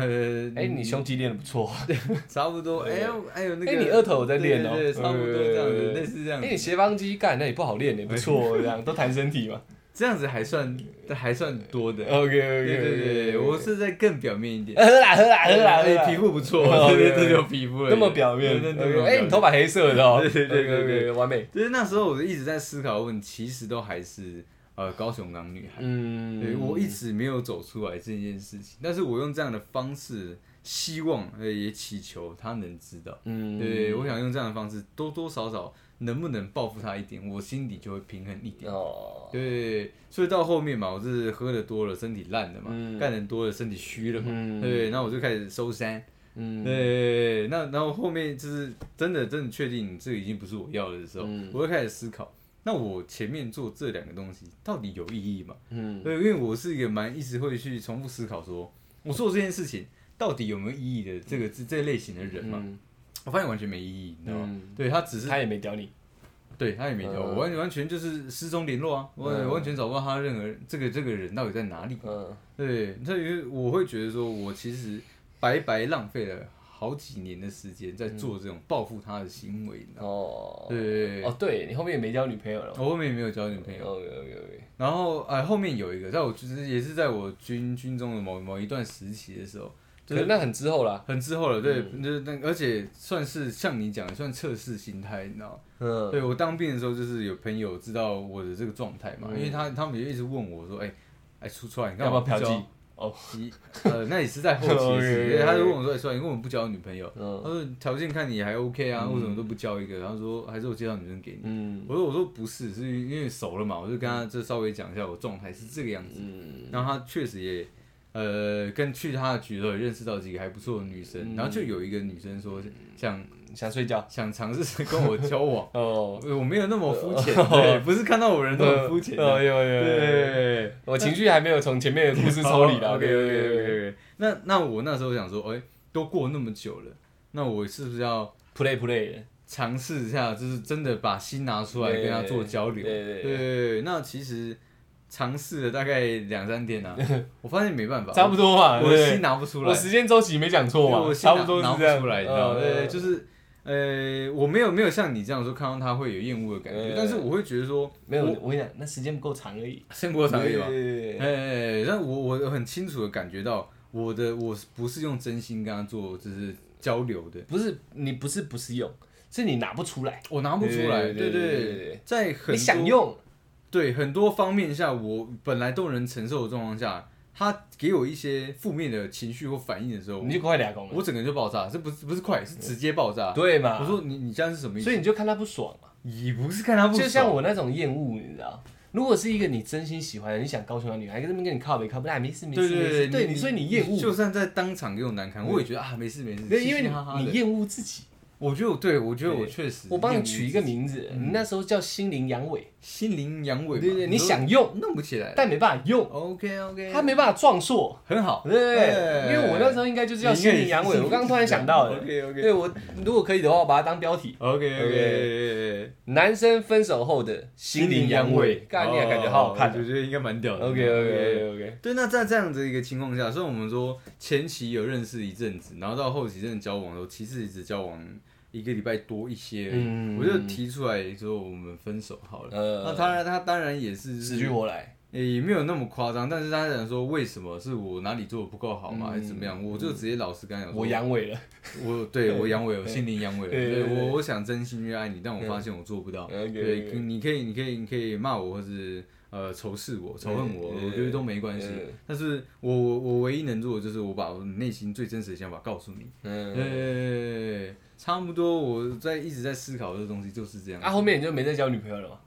哎，你胸肌练的不错。
差不多，哎
对
呦，那个，
哎你二头有在练哦。
对对对差不多这样子，类似这样
哎，
子
你，斜方肌干那也不好练也，不错，这样都谈身体嘛。
这样子还算还算多的。
OK
对
OK，
对对，我是在更表面一点。
喝啦喝啦喝啦，喝
哎，
啦
皮肤不错，
哦
对对，
对
这就皮肤了，
那么表面。
对对对，
哎，你头发黑色的哦。
对对对对
完美。
就是那时候我就一直在思考问题，其实都还是呃高雄港女孩。
嗯，
对我一直没有走出来这件事情，但是我用这样的方式，希望呃也祈求她能知道。
嗯，
对，我想用这样的方式，多多少少能不能报复他一点，我心里就会平衡一点。
哦，
对，所以到后面嘛，我就是喝的多了，身体烂了嘛，
嗯
干的多了，身体虚了嘛，
嗯
对，那我就开始收山。
嗯，
对，那然后后面就是真的真的确定这已经不是我要的时候，
嗯
我会开始思考，那我前面做这两个东西到底有意义吗？
嗯
对，因为我是一个蛮一直会去重复思考说，我做这件事情到底有没有意义的这个这这类型的人嘛，
嗯
我发现完全没意义，你知道吗？
嗯，
对他只是
他也没屌你。
对他也没聊，
嗯
我完完全就是失踪联络啊，我
嗯
完全找不到他任何这个这个人到底在哪里。
嗯
对，所以我会觉得说，我其实白白浪费了好几年的时间在做这种报复他的行为，你知道吗？
哦，
对，
哦，对你后面也没交女朋友了。
我后面也没有交女朋友
，OK OK OK。
然后哎后面有一个，在我就是也是在我军军中的某某一段时期的时候，
那很之后了。
很之后了，对，就是那而且算是像你讲的，算测试心态，你知道吗？
嗯
对我当兵的时候，就是有朋友知道我的这个状态嘛，
嗯
因为他他们也一直问我说，哎、哎出出来，你干嘛
嫖妓？哦，
你呃，那也是在后期 他就问我说：“哎、出来，你为什么不交女朋友？”
嗯
他说：“条件看你还 OK 啊，
嗯
为什么都不交一个？”然后说：“还是我介绍女生给你。
嗯
我说：“我说不是，是因为熟了嘛，我就跟他就稍微讲一下我状态是这个样子。
嗯
然后他确实也呃跟去他的局的时候也认识到几个还不错的女生，
嗯
然后就有一个女生说想
想睡觉。
想尝试跟我交往，
哦，
我没有那么肤浅，对，不是看到我人都很肤浅的。
哦，有有有。
对，
我情绪还没有从前面的故事抽离啦。
OK OK OK OK。那那我那时候想说，哎、都过那么久了，那我是不是要
play play。
尝试一下，就是真的把心拿出来
对
跟他做交流？
对对
对对那其实尝试了大概两三天啊，我发现没办法，
差不多嘛，
我的心？拿不出来，
我时间周期没讲错嘛，
我
差不多
拿拿不
是这样
出来，你知道吗？
嗯
对，就是。呃，我没有没有像你这样说，看到他会有厌恶的感觉，
嗯
但是我会觉得说，
没有，
我
我跟你讲，那时间不够长而已。
时间不够长而已嘛。
对
哎，但我我很清楚的感觉到，我的我不是用真心跟他做就是交流的，
不是你不是不是用，是你拿不出来，
我拿不出来，对
对对对对
对
对，
在很
你想用，
对很多方面下，我本来都能承受的状况下，他给我一些负面的情绪或反应的时候，
你就快俩公了，
我整个人就爆炸，这不是不是快，是直接爆炸。
对嘛？
我说你你这样是什么意思？
所以你就看他不爽嘛，
也不是看他不爽，
就像我那种厌恶，你知道。如果是一个你真心喜欢的，你想高雄的女孩，跟这边跟你靠北靠北，哎，没事没事没事，
对
对你，所以你厌恶，
就算在当场给我难堪，我也觉得啊没事没事，
对，因为你你厌恶自己。
我觉得我对我觉得我
对
确实，
我帮你取一个名字，
嗯
你那时候叫心灵阳痿，
心灵阳痿嘛，
对对，你想用，
弄不起来，
但没办法用
，OK OK，
他没办法壮硕。
很好，
对，因为我那时候应该就是要心灵阳痿，我刚刚突然想到的。
OK OK
对我如果可以的话，我把它当标题。
OK OK，
男生分手后的心灵阳痿，干你还感觉好好看。
我觉得应该蛮屌的。
OK OK OK，
对，那在这样子一个情况下，所以我们说前期有认识一阵子，然后到后期真的交往的时候，其实一直交往一个礼拜多一些而已，
嗯
我就提出来说我们分手好了。
呃
那当然，他当然也是
死去活来。
也没有那么夸张，但是他想说为什么是我哪里做的不够好嘛，
嗯
还是怎么样？我就直接老实跟他讲说，
我阳痿了。
我对我阳痿，我心灵阳痿了。
对对对
对我我想真心去爱你，但我发现我做不到。
OK，
对你可以你可以你可以骂我，或是呃仇视我、仇恨我，我觉得都没关系。但是我我我唯一能做的就是我把我内心最真实的想法告诉你。
嗯，
对，差不多我在一直在思考这个东西就是这样。
啊，后面你就没再交女朋友了吗？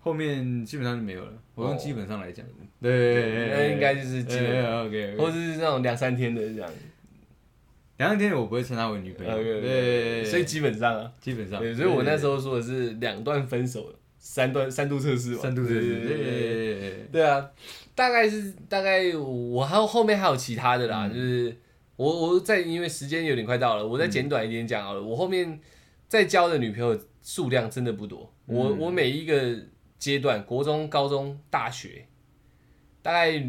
后面基本上就没有了。我用
哦
基本上来讲，对，
那应该就是基本上
，OK，
或者是那种两三天的这样。
两三天我不会称她为女朋友。对，
所以基本上啊，
基本上，
对，所以我那时候说的是两段分手，三段三度测试嘛，
三度测试，
对啊，大概是大概我还有后面还有其他的
嗯。
啦，就是我我在因为时间有点快到了，我再简短一点讲好了。我后面再交的女朋友数量真的不多，我
嗯。
我每一个阶段，国中、高中、大学，大概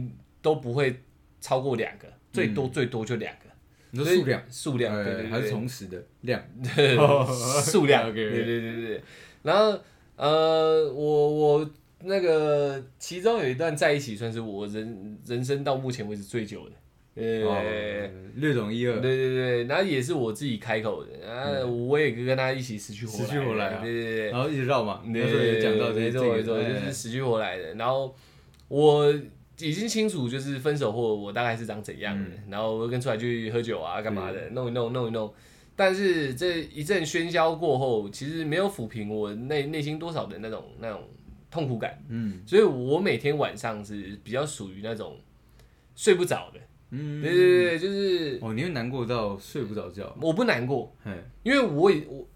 都不会超过两个，最多最多就两个。
你说数量，
数量，
哎
对对对，
还是同时的？量，
数量 对对对对。然后呃，我我那个其中有一段在一起，算是我人人生到目前为止最久的。对
哦略懂一二，
对对对，然后也是我自己开口的，啊，我也跟他一起死去活来，
死去活来啊。
对对对。
然后一直绕嘛，
对，
那时候也讲到这
没
这个，
错就
哎
是死去活来的。然后我已经清楚，就是分手后我大概是长怎样的，然后我跟出来去喝酒啊，干嘛的，弄一弄弄一弄。但是这一阵喧嚣过后，其实没有抚平我内内心多少的那种那种痛苦感，
嗯。
所以我每天晚上是比较属于那种睡不着的。
嗯，
对对对，就是
哦，你会难过到睡不着觉，
我不难过，因为我也我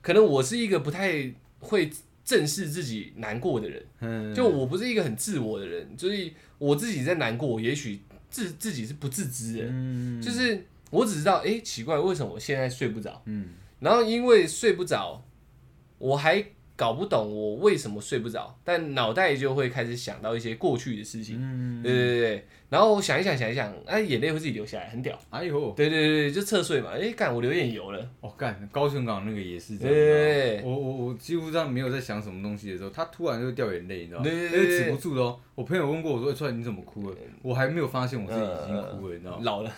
可能我是一个不太会正视自己难过的人。
嗯，
就我不是一个很自我的人，所以我自己在难过，也许自自己是不自知的，
嗯，
就是我只知道，哎、奇怪，为什么我现在睡不着？
嗯
然后因为睡不着，我还搞不懂我为什么睡不着，但脑袋就会开始想到一些过去的事情，
嗯，
对对对对，然后我想一想想一想，哎、眼泪会自己流下来，很屌，
哎呦，
对对对对，就侧睡嘛，哎、干我流眼油了，
哦，干，高雄港那个也是这样，
对
我我我几乎上没有在想什么东西的时候，他突然就掉眼泪，你知道吗？
对对对
那个
对
止不住的哦。我朋友问过我说：“出来你怎么哭了？”我还没有发现我自己已经哭了，你知道吗？
老了。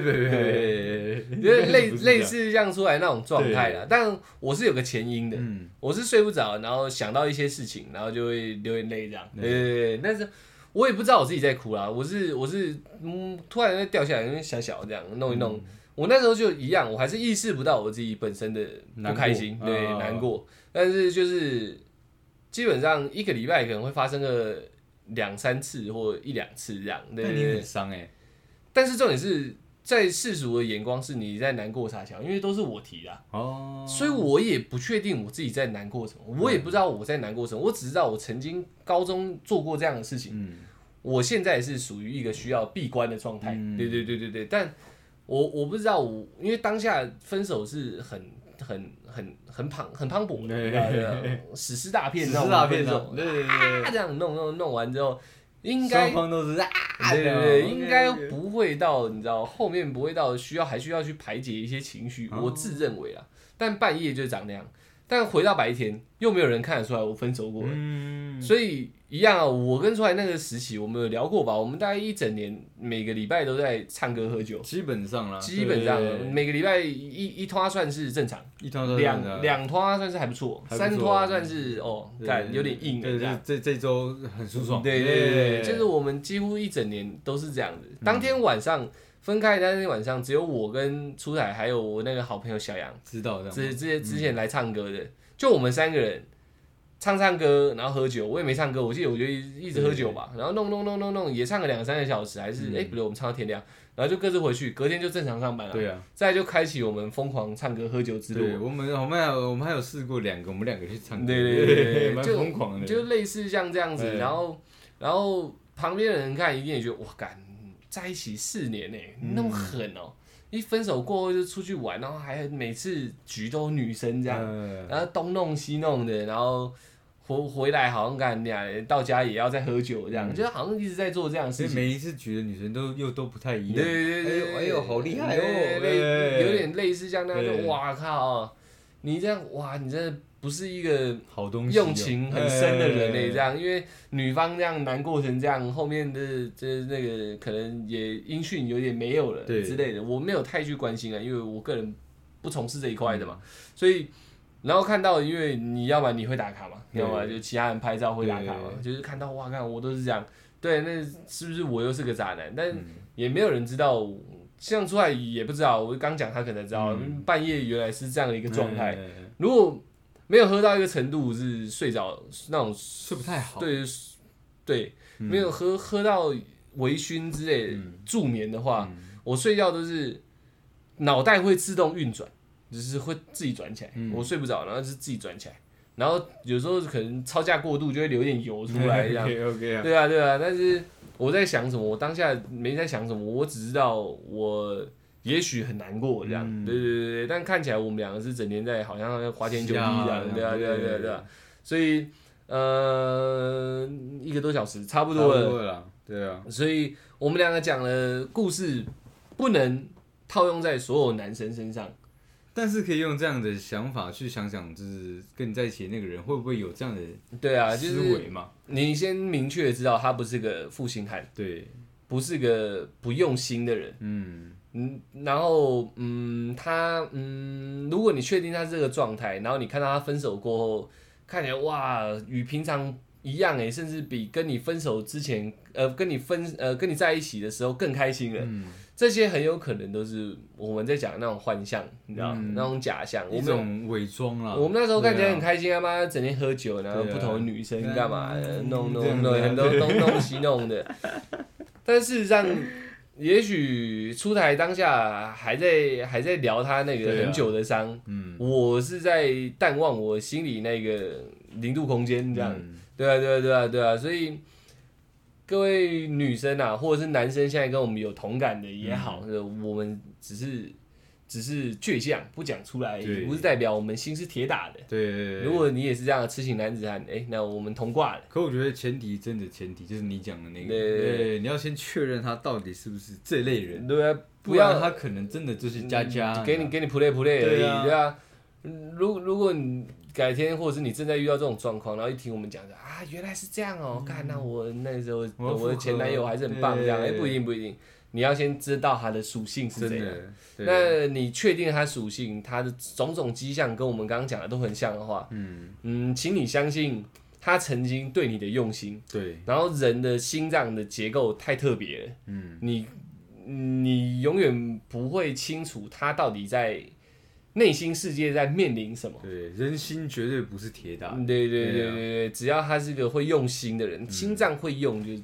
没没没没，
因为 类类，似这样出来那种状态啦，但我是有个前因的，
嗯，
我是睡不着，然后想到一些事情，然后就会流眼泪这样。对对对，但是我也不知道我自己在哭啦，我是我是嗯，突然会掉下来，因为小小这样弄一弄，我那时候就一样，我还是意识不到我自己本身的不开心，对，
难过啊
难过。但是就是基本上一个礼拜可能会发生个两三次或一两次这样，对对对
那你很。伤哎，
但是重点是在世俗的眼光是你在难过傻笑，因为都是我提的啊、
哦，
所以我也不确定我自己在难过什么，我也不知道我在难过什么，我只知道我曾经高中做过这样的事情，
嗯。
我现在是属于一个需要闭关的状态，
嗯。
对对对对对，但我我不知道我，因为当下分手是很很很很磅很磅礴的，史诗大片，
史
那种
诗大片
分手，
对对。
啊这样弄弄弄完之后，应该
双方都是啊，
对对对应该不会到你知道后面不会到需要还需要去排解一些情绪，
哦
我自认为啊，但半夜就长那样。但回到白天又没有人看得出来我分手过了，
嗯，
所以一样啊。我跟出来那个时期，我们有聊过吧？我们大概一整年每个礼拜都在唱歌喝酒，
基本上啦，
基本上
对
每个礼拜一一拖算是正常，
一拖都
两两拖算是还不错，三拖算是哦，
对
干有点硬的
对
这样。
这这周很舒爽，
对对对对，就是我们几乎一整年都是这样子。当天晚上分开的那天晚上，只有我跟出海还有我那个好朋友小杨，
知道这样，
之之之前来唱歌的，就我们三个人唱唱歌，然后喝酒。我也没唱歌，我记得我就一一直喝酒吧，然后弄弄弄弄弄，也唱个两三个小时，还是哎不对，我们唱到天亮，然后就各自回去，隔天就正常上班了。
对啊，
再就开启我们疯狂唱歌喝酒之
对，
路。
我们我们还有我们还有试过两个，我们两个去唱歌，
对对对对对
蛮疯狂的，
就类似像这样子，然后然后旁边的人看一定也觉得哇，干在一起四年呢、那么狠哦、一分手过后就出去玩，然后还每次局都女生这样，
嗯。
然后东弄西弄的，然后回回来好像干俩到家也要再喝酒这样，
嗯。
就好像一直在做这样的事情。
每一次局的女生都又都不太一样，
对对对，
哎呦好厉害哦
有点类似像那样，
对。
就哇靠，你这样哇，你真的不是一个
好东西哦，
用情很深的人呢、
哎
这样，因为女方这样难过成这样，后面的这那个可能也音讯有点没有了之类的，我没有太去关心啊，因为我个人不从事这一块的
嗯。
嘛，所以然后看到，因为你要不然你会打卡嘛，
对。
要么就其他人拍照会打卡嘛，就是看到哇，看我都是这样，对，那是不是我又是个渣男？但
嗯。
也没有人知道。像出来也不知道，我刚讲他可能知道，
嗯。
半夜原来是这样的一个状态。
哎。
如果没有喝到一个程度是睡着那种
睡不太好，
对对，
嗯。
没有喝喝到微醺之类助眠的话，
嗯。
我睡觉都是脑袋会自动运转，就是会自己转起来，
嗯。
我睡不着，然后就是自己转起来，然后有时候可能超价过度就会流一点油出来 这样。对啊对啊，但是我在想什么，我当下没在想什么，我只知道我。也许很难过这样，
嗯。
对对对对，但看起来我们两个是整天在好像在花天酒地这样，对啊对啊对啊对啊，所以呃一个多小时差不
不
多了，
对啊，
所以我们两个讲的故事不能套用在所有男生身上。
但是可以用这样的想法去想想，就是跟你在一起的那个人会不会有这样的
对啊，就是
思维嘛？
你先明确知道他不是个负心汉，
对，
不是个不用心的人。
嗯，
嗯，然后嗯，他嗯，如果你确定他是这个状态，然后你看到他分手过后，看起来哇，与平常一样诶，甚至比跟你分手之前，呃，跟你分呃跟你在一起的时候更开心了。
嗯
这些很有可能都是我们在讲的那种幻象，你知道那种假象。我们
一种伪装啦。
我们那时候看起来很开心啊妈，整天喝酒，然后不同的女生干嘛的，
嗯
弄弄弄很多东弄西弄的。但事实上，也许出台当下还在还在聊他那个很久的伤，
嗯，
我是在淡忘我心里那个零度空间这样。
嗯。
对啊，对啊，对啊，对啊，所以各位女生啊，或者是男生，现在跟我们有同感的也好，我们只是只是倔强不讲出来而已，不是代表我们心是铁打的。
对。
如果你也是这样的痴情男子汉，哎、那我们同挂了。
可我觉得前提真的前提就是你讲的那个，
对
你要先确认他到底是不是这类人，
对啊，
不
不要
他可能真的就是佳佳，
嗯给你给你 play play 而已，
对啊。
如如果你改天或者是你正在遇到这种状况，然后一听我们讲的啊，原来是这样哦、看、那我那时候
我
的前男友还是很棒，这样哎、
对
不一定不一定，你要先知道它的属性是
真
怎样。
的，
那你确定它属性，它的种种迹象跟我们刚刚讲的都很像的话，
嗯，
嗯，请你相信他曾经对你的用心。
对，
然后人的心脏的结构太特别了，
嗯，
你你永远不会清楚他到底在内心世界在面临什么。
对，人心绝对不是铁打，
对对对
对啊
对对，只要他是个会用心的人，心脏会用，就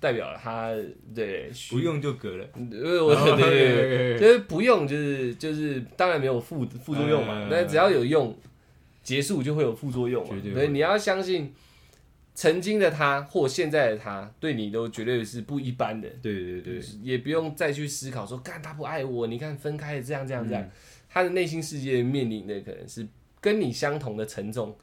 代表他对
不用就隔了，
呃，我 对对对，就是不用，就是就是，当然没有副副作用嘛
嗯，
但只要有用，结束就会有副作用所以你要相信，曾经的他或现在的他，对你都绝对是不一般的。
对对对，
也不用再去思考说，干他不爱我，你看分开了这样这样这样，
嗯。
他的内心世界面临的可能是跟你相同的沉重，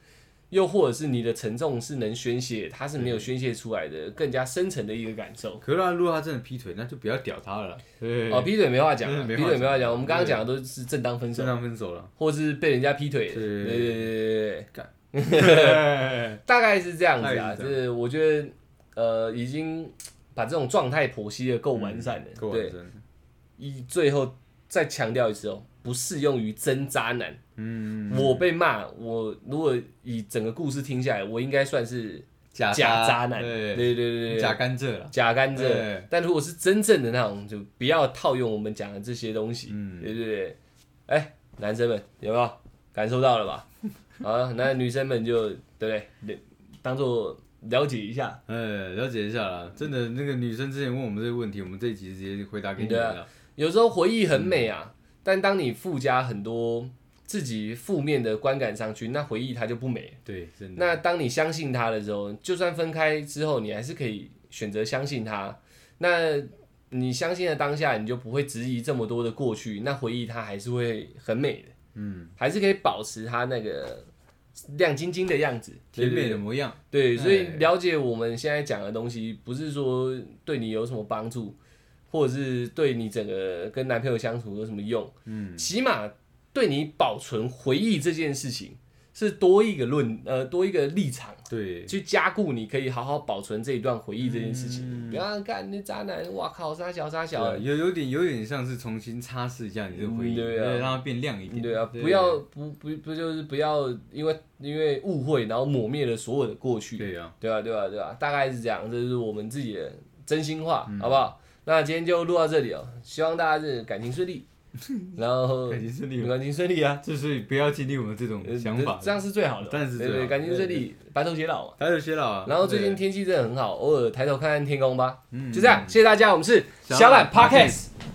又或者是你的沉重是能宣泄，他是没有宣泄出来的，更加深层的一个感受。
可是如果他真的劈腿，那就不要屌他了。对，
哦，劈腿没话讲啊，劈腿没话讲。我们刚刚讲的都是正当分手
正，当分手了。
或是被人家劈腿的。对
对
对对对
干
对，大概是这样子啊。就是我觉得，呃，已经把这种状态剖析的够完善了。对。一最后再强调一次哦，不适用于真渣男。
嗯，
我被骂，我如果以整个故事听下来，我应该算是
假
假渣男。
对
对对对对，
假甘蔗了。
假甘蔗。但如果是真正的那种，就不要套用我们讲的这些东西。
嗯
对对对。哎，男生们有没有感受到了吧？啊，那女生们就对不对？当做了解一下。
哎，了解一下啦。真的，那个女生之前问我们这个问题，我们这一集直接回答给你们了。
有时候回忆很美啊，但当你附加很多自己负面的观感上去，那回忆它就不美。
对，真的。
那当你相信他的时候，就算分开之后，你还是可以选择相信他。那你相信的当下，你就不会质疑这么多的过去，那回忆它还是会很美的，
嗯，
还是可以保持它那个亮晶晶的样子，
甜美的模样。
对，所以
哎
了解我们现在讲的东西，不是说对你有什么帮助，或者是对你整个跟男朋友相处有什么用，
嗯，
起码对你保存回忆这件事情是多一个论呃多一个立场。
对，
去加固你可以好好保存这一段回忆这件事情，
嗯。
不要看那渣男，哇靠，傻小傻小。
有有点有点像是重新擦拭一下你的回忆，
嗯对啊。
让它变亮一点。
对啊，不要不不不就是不要因为因为误会然后抹灭了所有的过去，
对啊，
对啊、对吧、对吧、大概是这样，这是我们自己的真心话，
嗯。
好不好？那今天就录到这里哦，希望大家是感情顺利，然后
感情顺利，
感情顺利啊，
就是不要经历我们这种
呃
想法。
这样是最好的，
但是
对对，感情顺利，白头偕老嘛。
白头偕老啊，
然后最近天气真的很好，偶尔抬头看看天空吧。
嗯。
就这样，谢谢大家，我们是
小懒
Podcast。